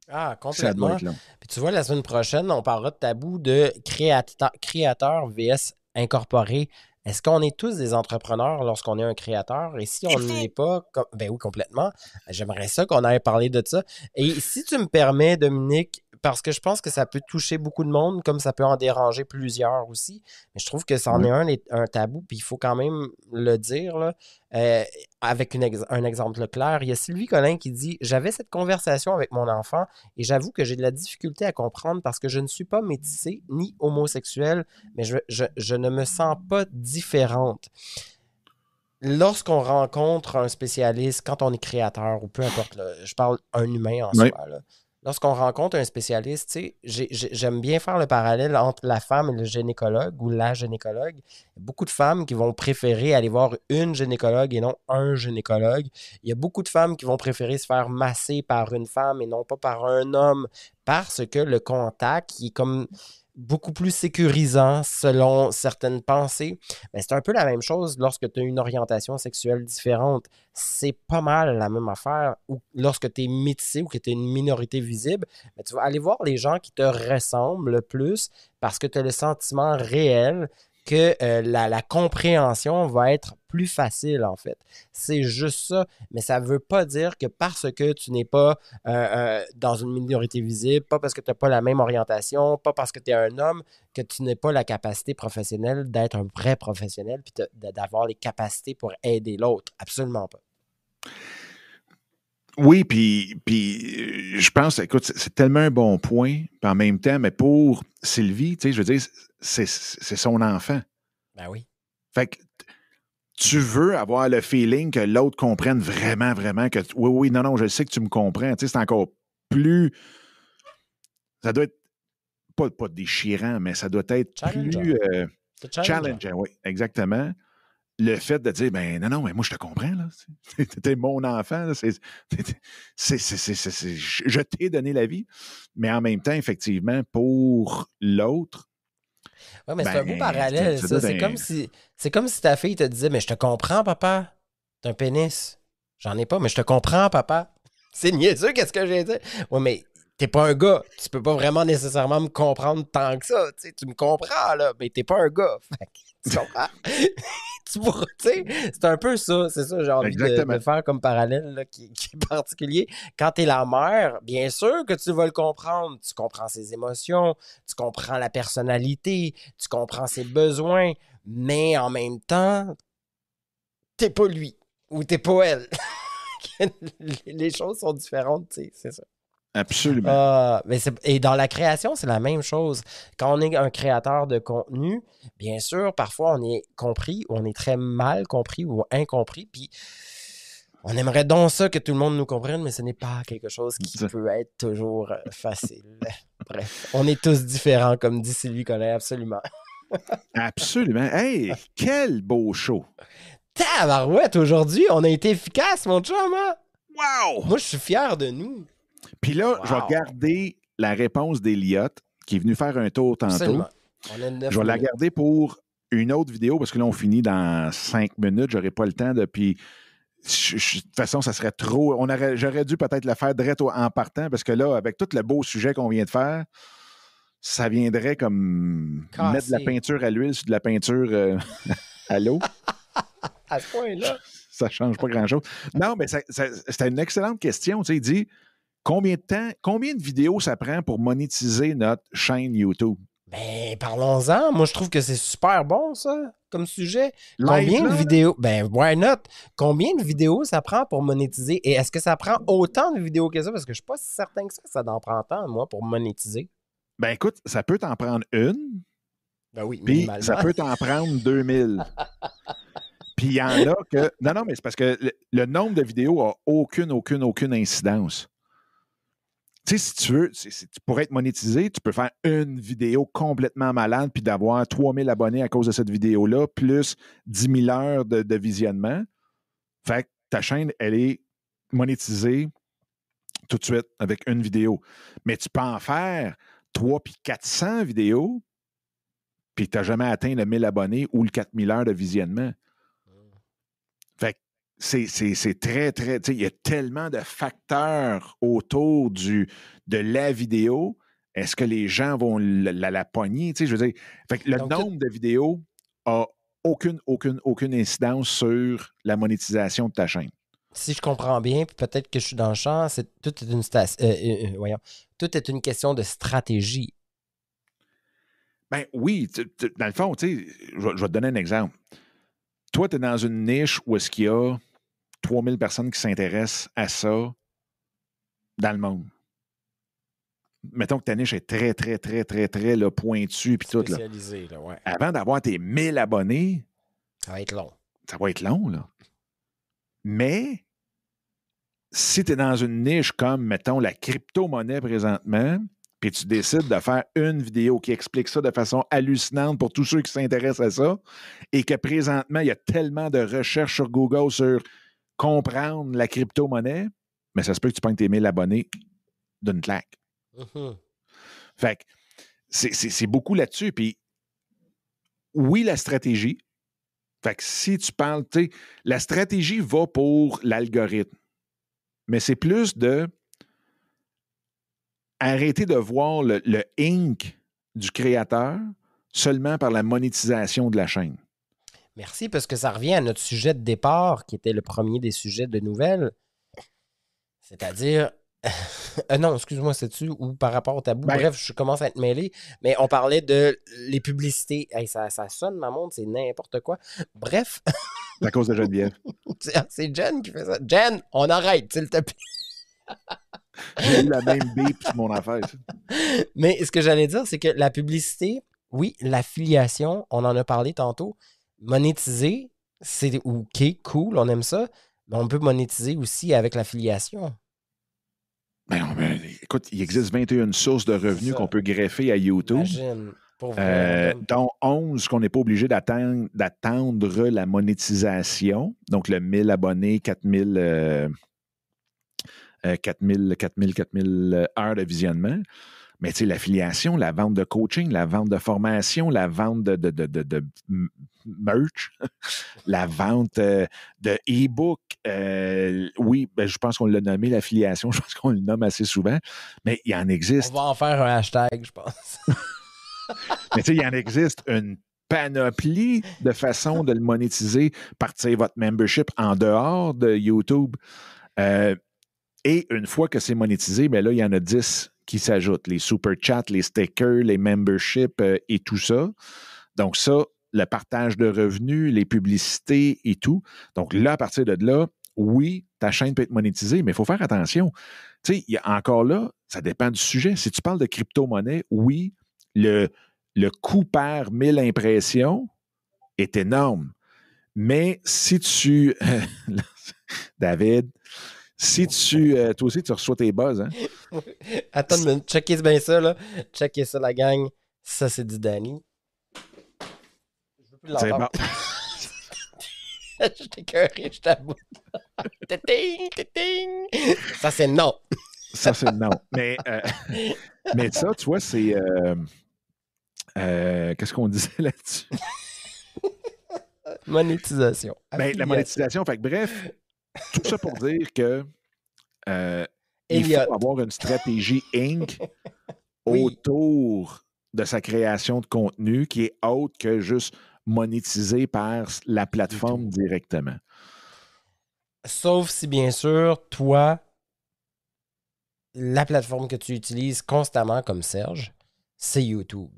Ah, ça doit complètement. être. Puis tu vois, la semaine prochaine, on parlera de tabou de créateur, créateur VS incorporé. Est-ce qu'on est tous des entrepreneurs lorsqu'on est un créateur? Et si on ne l'est pas, ben oui, complètement. J'aimerais ça qu'on aille parler de ça. Et si tu me permets, Dominique, parce que je pense que ça peut toucher beaucoup de monde, comme ça peut en déranger plusieurs aussi. Mais je trouve que ça en Oui. est un, un tabou, puis il faut quand même le dire. Là. Euh, avec une ex- un exemple clair, il y a Sylvie Collin qui dit J'avais cette conversation avec mon enfant et j'avoue que j'ai de la difficulté à comprendre parce que je ne suis pas métissée ni homosexuelle, mais je, je- je ne me sens pas différente. Lorsqu'on rencontre un spécialiste, quand on est créateur ou peu importe, là, je parle un humain en Oui. soi, là, lorsqu'on rencontre un spécialiste, j'aime bien faire le parallèle entre la femme et le gynécologue ou la gynécologue. Il y a beaucoup de femmes qui vont préférer aller voir une gynécologue et non un gynécologue. Il y a beaucoup de femmes qui vont préférer se faire masser par une femme et non pas par un homme parce que le contact est comme beaucoup plus sécurisant selon certaines pensées. Ben, c'est un peu la même chose lorsque tu as une orientation sexuelle différente. C'est pas mal la même affaire. Ou lorsque tu es métissé ou que tu es une minorité visible, ben, tu vas aller voir les gens qui te ressemblent le plus parce que tu as le sentiment réel que euh, la, compréhension va être plus facile, en fait. C'est juste ça. Mais ça ne veut pas dire que parce que tu n'es pas euh, euh, dans une minorité visible, pas parce que tu n'as pas la même orientation, pas parce que tu es un homme, que tu n'as pas la capacité professionnelle d'être un vrai professionnel puis d'avoir les capacités pour aider l'autre. Absolument pas. Oui, puis, puis je pense, écoute, c'est- tellement un bon point, en même temps, mais pour Sylvie, tu sais, je veux dire, c'est son enfant. Ben oui. Fait que tu veux avoir le feeling que l'autre comprenne vraiment, vraiment que oui, oui, non, non, je sais que tu me comprends. Tu sais, c'est encore plus. Ça doit être pas, pas déchirant, mais ça doit être plus euh, challengeant. oui, exactement. Le fait de dire, ben non, non, mais moi, je te comprends, là. T'es mon enfant, là. Je t'ai donné la vie. Mais en même temps, effectivement, pour l'autre, Ouais, mais c'est un beau Ben, parallèle, ça doit C'est comme si c'est comme si ta fille te disait Mais je te comprends, papa. T'as un pénis. J'en ai pas, mais je te comprends, papa. C'est niaiseux, qu'est-ce que j'ai dit? Ouais, mais t'es pas un gars. Tu peux pas vraiment nécessairement me comprendre tant que ça. Tu sais, tu me comprends, là, mais t'es pas un gars. Fait que, tu comprends? tu pourras- tu sais, c'est un peu ça. C'est ça, j'ai envie de, de faire comme parallèle là, qui, qui est particulier. Quand t'es la mère, bien sûr que tu vas le comprendre. Tu comprends ses émotions, tu comprends la personnalité, tu comprends ses besoins, mais en même temps, t'es pas lui ou t'es pas elle. Les choses sont différentes, tu sais, c'est ça. Absolument. Ah, mais et dans la création, c'est la même chose. Quand on est un créateur de contenu, bien sûr, parfois on est compris ou on est très mal compris ou incompris, puis on aimerait donc ça que tout le monde nous comprenne, mais ce n'est pas quelque chose qui peut être toujours euh, facile. Bref, on est tous différents, comme dit Sylvie Collet, absolument. Absolument. Hey, quel beau show. Tabarouette, aujourd'hui, on a été efficace, mon chum, hein? Wow! Moi, je suis fier de nous. Puis là, je vais garder la réponse d'Eliott, qui est venu faire un tour tantôt. On a Je vais la garder pour une autre vidéo parce que là, on finit dans cinq minutes. J'aurai pas le temps de. Puis, je- je- de toute façon, ça serait trop. On aurait, j'aurais dû peut-être le faire direct en partant parce que là, avec tout le beau sujet qu'on vient de faire, ça viendrait comme mettre de la peinture à l'huile sur de la peinture euh, à l'eau. À ce point-là. ça change pas grand-chose. Non, mais ça- ça- c'était une excellente question. Tu sais, il dit combien de temps, combien de vidéos ça prend pour monétiser notre chaîne YouTube? Ben, parlons-en. Moi, je trouve que c'est super bon, ça, comme sujet. Combien de vidéos? Ben, why not? Combien de vidéos ça prend pour monétiser? Et est-ce que ça prend autant de vidéos que ça? Parce que je suis pas si certain que ça, ça en prend tant, moi, pour monétiser. Ben écoute, ça peut t'en prendre une, Ben oui, puis ça peut t'en prendre 2000. Puis il y en a que. Non, non, mais c'est parce que le, le nombre de vidéos a aucune, aucune, aucune incidence. Tu sais, si tu veux, si tu pourrais être monétisé, tu peux faire une vidéo complètement malade puis d'avoir 3000 abonnés à cause de cette vidéo-là, plus 10 000 heures de, de visionnement. Fait que ta chaîne, elle est monétisée tout de suite avec une vidéo. Mais tu peux en faire 3 puis 400 vidéos, puis tu n'as jamais atteint le 1000 abonnés ou le 4000 heures de visionnement. C'est, très, très. tu sais, Il y a tellement de facteurs autour du, de la vidéo. Est-ce que les gens vont la, la, la pogner? Tu sais, Je veux dire, fait que le Donc, nombre de vidéos a aucune, aucune, aucune incidence sur la monétisation de ta chaîne. Si je comprends bien, peut-être que je suis dans le champ, c'est tout est une station. voyons. Tout est une question de stratégie. Ben oui, tu- tu- dans le fond, tu sais, je, vais- je vais te donner un exemple. Toi, tu es dans une niche où est-ce qu'il y a 3000 personnes qui s'intéressent à ça dans le monde. Mettons que ta niche est très, très, très, très, très là, pointue puis tout. Là. Là, ouais. Avant d'avoir tes 1000 abonnés, Ça va être long. ça va être long, là. Mais si tu es dans une niche comme, mettons, la crypto-monnaie présentement, puis tu décides de faire une vidéo qui explique ça de façon hallucinante pour tous ceux qui s'intéressent à ça, et que présentement, il y a tellement de recherches sur Google sur comprendre la crypto-monnaie, mais ça se peut que tu prennes tes 1000 abonnés d'une claque. Mhm. Fait que c'est- beaucoup là-dessus. Puis oui, la stratégie. Fait que si tu parles, tu sais, la stratégie va pour l'algorithme. Mais c'est plus de arrêter de voir le, le ink du créateur, seulement par la monétisation de la chaîne. Merci, parce que ça revient à notre sujet de départ, qui était le premier des sujets de nouvelles. C'est-à-dire. Euh, non, excuse-moi, c'est-tu ou par rapport au tabou? Ben- Bref, je commence à être mêlé. Mais on parlait de les publicités. Hey, ça, ça sonne, ma montre, c'est n'importe quoi. Bref, C'est à cause de Geneviève. c'est c'est Jen qui fait ça. Jen, on arrête, s'il te plaît. J'ai eu la même bip sur mon affaire. Mais ce que j'allais dire, c'est que la publicité, oui, l'affiliation, on en a parlé tantôt. Monétiser, c'est OK, cool, on aime ça. Mais on peut monétiser aussi avec l'affiliation. Ben, ben, écoute, il existe 21 sources de revenus qu'on peut greffer à YouTube. Imagine. Euh, dont 11 qu'on n'est pas obligé d'attendre, la monétisation. Donc, le 1000 abonnés, 4000, euh, euh, 4000, 4000, 4000 heures de visionnement. Mais tu sais, l'affiliation, la vente de coaching, la vente de formation, la vente de, de, de, de- de m- merch, la vente euh, de e-book. euh, oui, ben, je pense qu'on l'a nommé l'affiliation. Je pense qu'on le nomme assez souvent. Mais il en existe On va en faire un hashtag, je pense. mais tu sais, il en existe une panoplie de façons de le monétiser, partir votre membership en dehors de YouTube. Euh, et une fois que c'est monétisé, ben là, il y en a 10 qui s'ajoutent. Les super chats, les stickers, les memberships euh, et tout ça. Donc ça, le partage de revenus, les publicités et tout. Donc là, à partir de là, oui, ta chaîne peut être monétisée, mais il faut faire attention. Tu sais, encore là, ça dépend du sujet. Si tu parles de crypto-monnaie, oui, le, coût par 1000 impressions est énorme. Mais si tu. David, si tu. euh, toi aussi, tu reçois tes buzz, hein? Attends une minute, checkez bien ça, là. Checkez ça, la gang. Ça, c'est du Danny. Plus C'est l'entendre. bon. je t'avoue. Téting, téting. Ça, c'est non. Ça, c'est non. Mais, euh, mais ça, tu vois, c'est. euh, euh, Qu'est-ce qu'on disait là-dessus? Monétisation. Ben, la monétisation. Fait que bref, tout ça pour dire que euh, il faut avoir une stratégie Inc. Oui. autour de sa création de contenu qui est autre que juste monétiser par la plateforme directement. Sauf si, bien sûr, toi, la plateforme que tu utilises constamment comme Serge, c'est YouTube.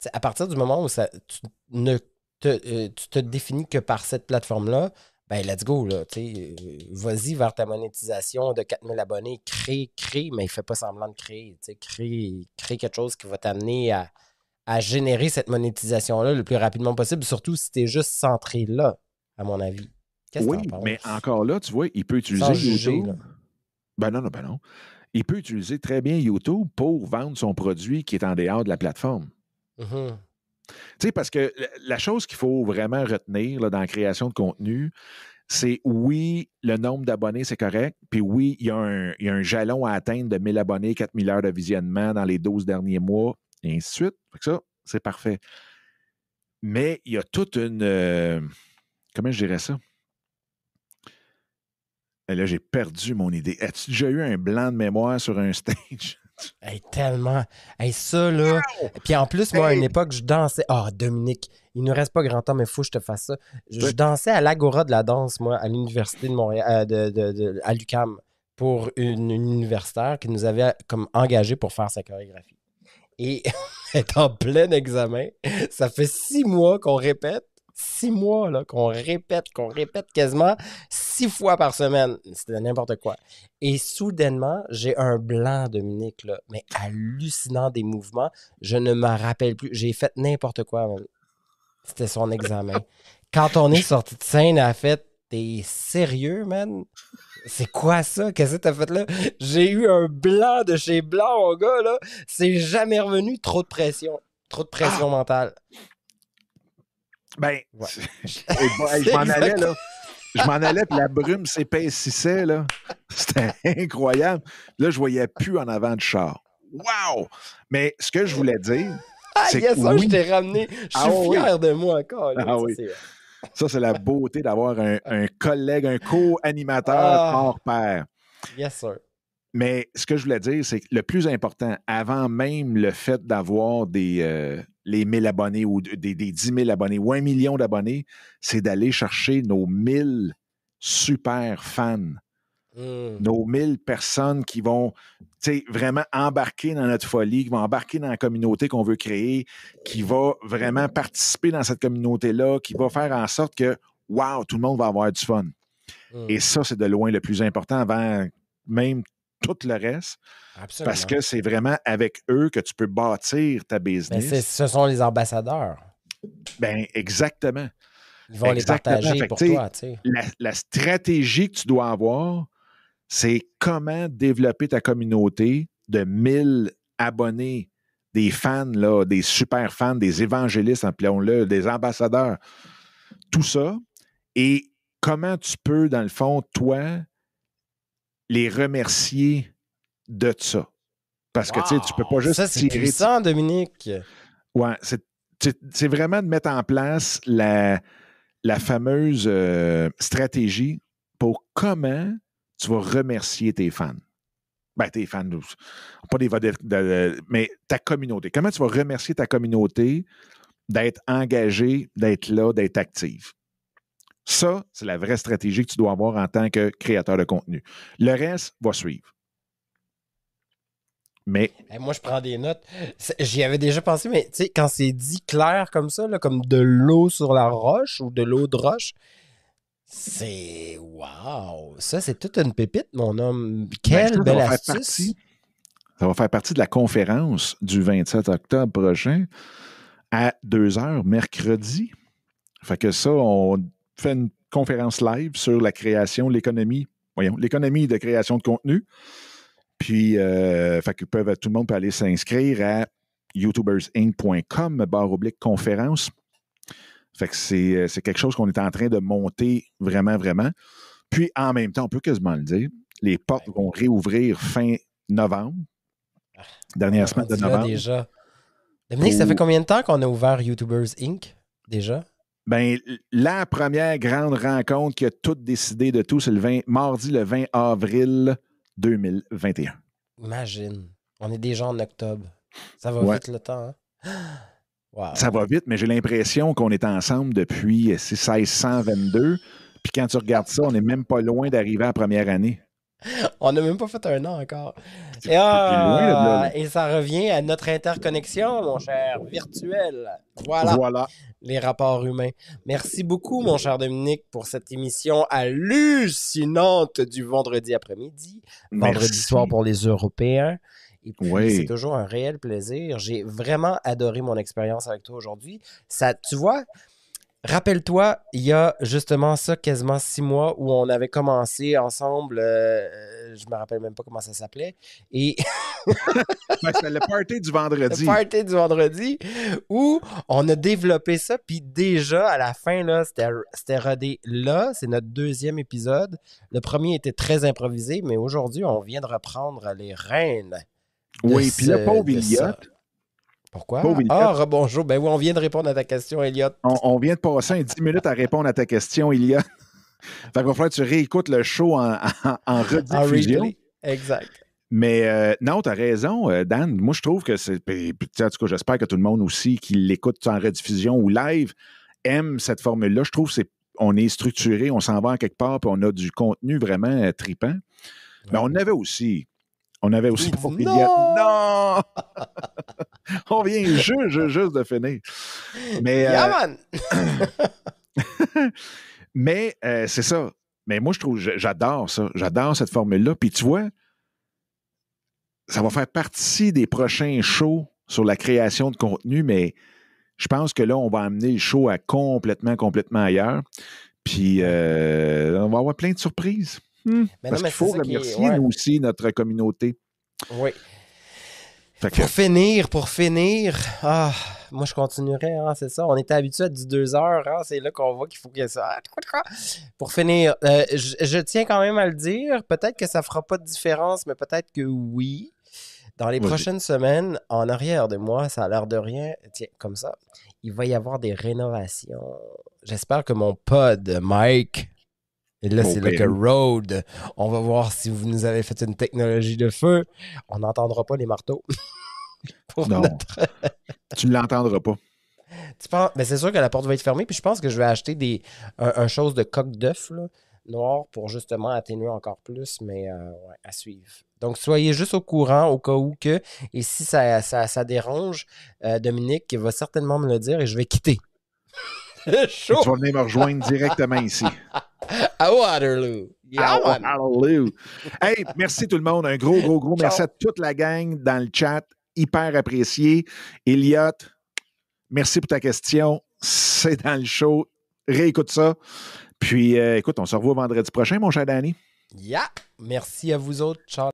T'sais, à partir du moment où ça, tu ne te, euh, tu te définis que par cette plateforme-là, ben let's go, là, euh, vas-y vers ta monétisation de 4000 abonnés, crée, crée, mais fais pas semblant de créer, crée, crée quelque chose qui va t'amener à, à générer cette monétisation-là le plus rapidement possible, surtout si tu es juste centré là, à mon avis. Oui, mais encore là, tu vois, il peut utiliser Sans juger, YouTube. là. Ben non, non, ben non. Il peut utiliser très bien YouTube pour vendre son produit qui est en dehors de la plateforme. Mhm. Tu sais, parce que la- la chose qu'il faut vraiment retenir là, dans la création de contenu, c'est oui, le nombre d'abonnés, c'est correct. Puis oui, il y, a un, il y a un jalon à atteindre de 1000 abonnés, 4000 heures de visionnement dans les 12 derniers mois, et ainsi de suite. Fait que ça, c'est parfait. Mais il y a toute une. euh, comment je dirais ça? Et là, j'ai perdu mon idée. As-tu déjà eu un blanc de mémoire sur un stage? Hey, tellement. Hey, ça, là. Puis en plus, moi, à une époque, je dansais. Ah, Dominique, il nous reste pas grand temps, mais il faut que je te fasse ça. Je, dansais à l'Agora de la danse, moi, à l'Université de Montréal, euh, de, de- de- à l'UCAM, pour une, une universitaire qui nous avait comme engagé pour faire sa chorégraphie. Et est en plein examen. Ça fait six mois qu'on répète. Six mois, là, qu'on répète, qu'on répète quasiment six fois par semaine. C'était n'importe quoi. Et soudainement, j'ai un blanc, Dominique, là, mais hallucinant des mouvements. Je ne m'en rappelle plus. J'ai fait n'importe quoi. man. C'était son examen. Quand on est sorti de scène, elle a fait T'es sérieux, man? C'est quoi ça? Qu'est-ce que t'as fait là? J'ai eu un blanc de chez Blanc, mon gars, là. C'est jamais revenu. Trop de pression. Trop de pression mentale. Ben, Ouais. hey, je m'en allais, là. Je m'en allais, puis la brume s'épaississait, là. C'était incroyable. Là, je voyais plus en avant du char. Wow! Mais ce que je voulais dire, Ah, yes, que ça, oui. je t'ai ramené. Je suis Ah oui. fier de moi encore. là. Ah oui. Ça, c'est la beauté d'avoir un, un collègue, un co-animateur Ah. hors pair. Yes, sir. Mais ce que je voulais dire, c'est que le plus important, avant même le fait d'avoir des, euh, les 1000 abonnés ou des, des 10 000 abonnés ou un million d'abonnés, c'est d'aller chercher nos 1000 super fans. Hmm. Nos 1000 personnes qui vont vraiment embarquer dans notre folie, qui vont embarquer dans la communauté qu'on veut créer, qui va vraiment participer dans cette communauté-là, qui va faire en sorte que, wow, tout le monde va avoir du fun. Hmm. Et ça, c'est de loin le plus important avant même tout le reste, Absolument. parce que c'est vraiment avec eux que tu peux bâtir ta Ben, business. ce sont les ambassadeurs. Ben, exactement. Ils vont Exactement. les partager Fait pour toi. La, la stratégie que tu dois avoir, c'est comment développer ta communauté de 1000 abonnés, des fans, là, des super fans, des évangélistes, appelons-le, des ambassadeurs, tout ça. Et comment tu peux, dans le fond, toi, les remercier de ça? Parce que, tu sais, tu peux pas juste Ça, c'est puissant, Dominique. Ouais, c'est, vraiment de mettre en place la, la fameuse euh, stratégie pour comment tu vas remercier tes fans. Ben, tes fans, pas des vedettes, de- mais ta communauté. Comment tu vas remercier ta communauté d'être engagée, d'être là, d'être active? Ça, c'est la vraie stratégie que tu dois avoir en tant que créateur de contenu. Le reste va suivre. Mais moi, je prends des notes. J'y avais déjà pensé, mais tu sais, quand c'est dit clair comme ça, là, comme de l'eau sur la roche ou de l'eau de roche, c'est. Waouh! Ça, c'est toute une pépite, mon homme. Ben, Quelle belle va faire astuce! partie- ça va faire partie de la conférence du 27 octobre prochain à 2 heures, mercredi. Fait que ça, on fait une conférence live sur la création, l'économie, voyons, l'économie de création de contenu. Puis, euh, fait que peuvent, tout le monde peut aller s'inscrire à youtubersinc.com, barre oblique conférence. Fait que c'est euh, c'est quelque chose qu'on est en train de monter vraiment, vraiment. Puis, en même temps, on peut quasiment le dire, les portes vont réouvrir fin novembre, dernière On semaine de novembre. déjà. Dominique, ça fait combien de temps qu'on a ouvert YouTubers Inc. déjà? Ben, la première grande rencontre qui a tout décidé de tout, c'est le 20, mardi le 20 avril 2021. Imagine. On est déjà en octobre. Ça va Ouais. vite le temps, hein? Wow. Ça va vite, mais j'ai l'impression qu'on est ensemble depuis euh, c'est 1622. Puis quand tu regardes ça, on n'est même pas loin d'arriver à la première année. On n'a même pas fait un an encore. C'est Et, ah, ça revient à notre interconnexion, mon cher, virtuel. Voilà, Voilà. les rapports humains. Merci beaucoup, mon cher Dominique, pour cette émission hallucinante du vendredi après-midi, vendredi Merci. soir pour les Européens. Et puis, Oui. c'est toujours un réel plaisir. J'ai vraiment adoré mon expérience avec toi aujourd'hui. Ça, tu vois, rappelle-toi, il y a justement ça, quasiment six mois, où on avait commencé ensemble. euh, je me rappelle même pas comment ça s'appelait. Et c'est le party du le vendredi. party du vendredi, où on a développé ça. Puis déjà, à la fin, là, c'était c'était rodé. Là, c'est notre deuxième épisode. Le premier était très improvisé, mais aujourd'hui, on vient de reprendre les rênes. Oui, puis ce- pauvre de Elliot, ça. Pourquoi? Pauvre Elliot. Ah, rebonjour. Ben oui, on vient de répondre à ta question, Elliot. on, on vient de passer un 10 minutes à répondre à ta question, Elliot. fait qu'il va falloir que tu réécoutes le show en, en, rediffusion. Exact. Mais euh, non, tu as raison, euh, Dan. Moi, je trouve que c'est. En tout cas, j'espère que tout le monde aussi qui l'écoute en rediffusion ou live aime cette formule-là. Je trouve que c'est. On est structuré, on s'en va en quelque part, puis on a du contenu vraiment euh, tripant. Mais on avait aussi. On avait aussi pour non! Non! on vient juste, juste, juste de finir. Mais, euh, Yeah, mais euh, c'est ça. Mais moi, je trouve, j'adore ça. J'adore cette formule-là. Puis tu vois, ça va faire partie des prochains shows sur la création de contenu, mais je pense que là, on va amener le show à complètement, complètement ailleurs. Puis euh, on va avoir plein de surprises. Hmm. Mais Parce non, mais qu'il faut qui remercier, ouais. nous aussi, notre communauté. Oui. Fait que, Pour finir, pour finir, ah, moi je continuerai, hein, c'est ça. On était habitué à du deux heures, hein, c'est là qu'on voit qu'il faut que ça. Pour finir, euh, je, je tiens quand même à le dire, peut-être que ça fera pas de différence, mais peut-être que oui. Dans les prochaines semaines, en arrière de moi, ça a l'air de rien, tiens, comme ça, il va y avoir des rénovations. J'espère que mon pod, Mike, et là c'est là que. Road, on va voir si vous nous avez fait une technologie de feu. On n'entendra pas les marteaux. non. tu ne l'entendras pas. Tu penses... Mais c'est sûr que la porte va être fermée. Puis je pense que je vais acheter des un, chose de coque d'œuf noir pour justement atténuer encore plus, mais euh, à suivre. Donc, soyez juste au courant au cas où que. Et si ça, ça, dérange, euh, Dominique va certainement me le dire et je vais quitter. Tu vas venir me rejoindre directement ici. À Waterloo. à Waterloo. Hey, merci tout le monde. Un gros, gros, gros merci à toute la gang dans le chat. Hyper apprécié. Elliot, merci pour ta question. C'est dans le show. Réécoute ça. Puis, euh, écoute, on se revoit vendredi prochain, mon cher Danny. Yeah. Merci à vous autres. Ciao.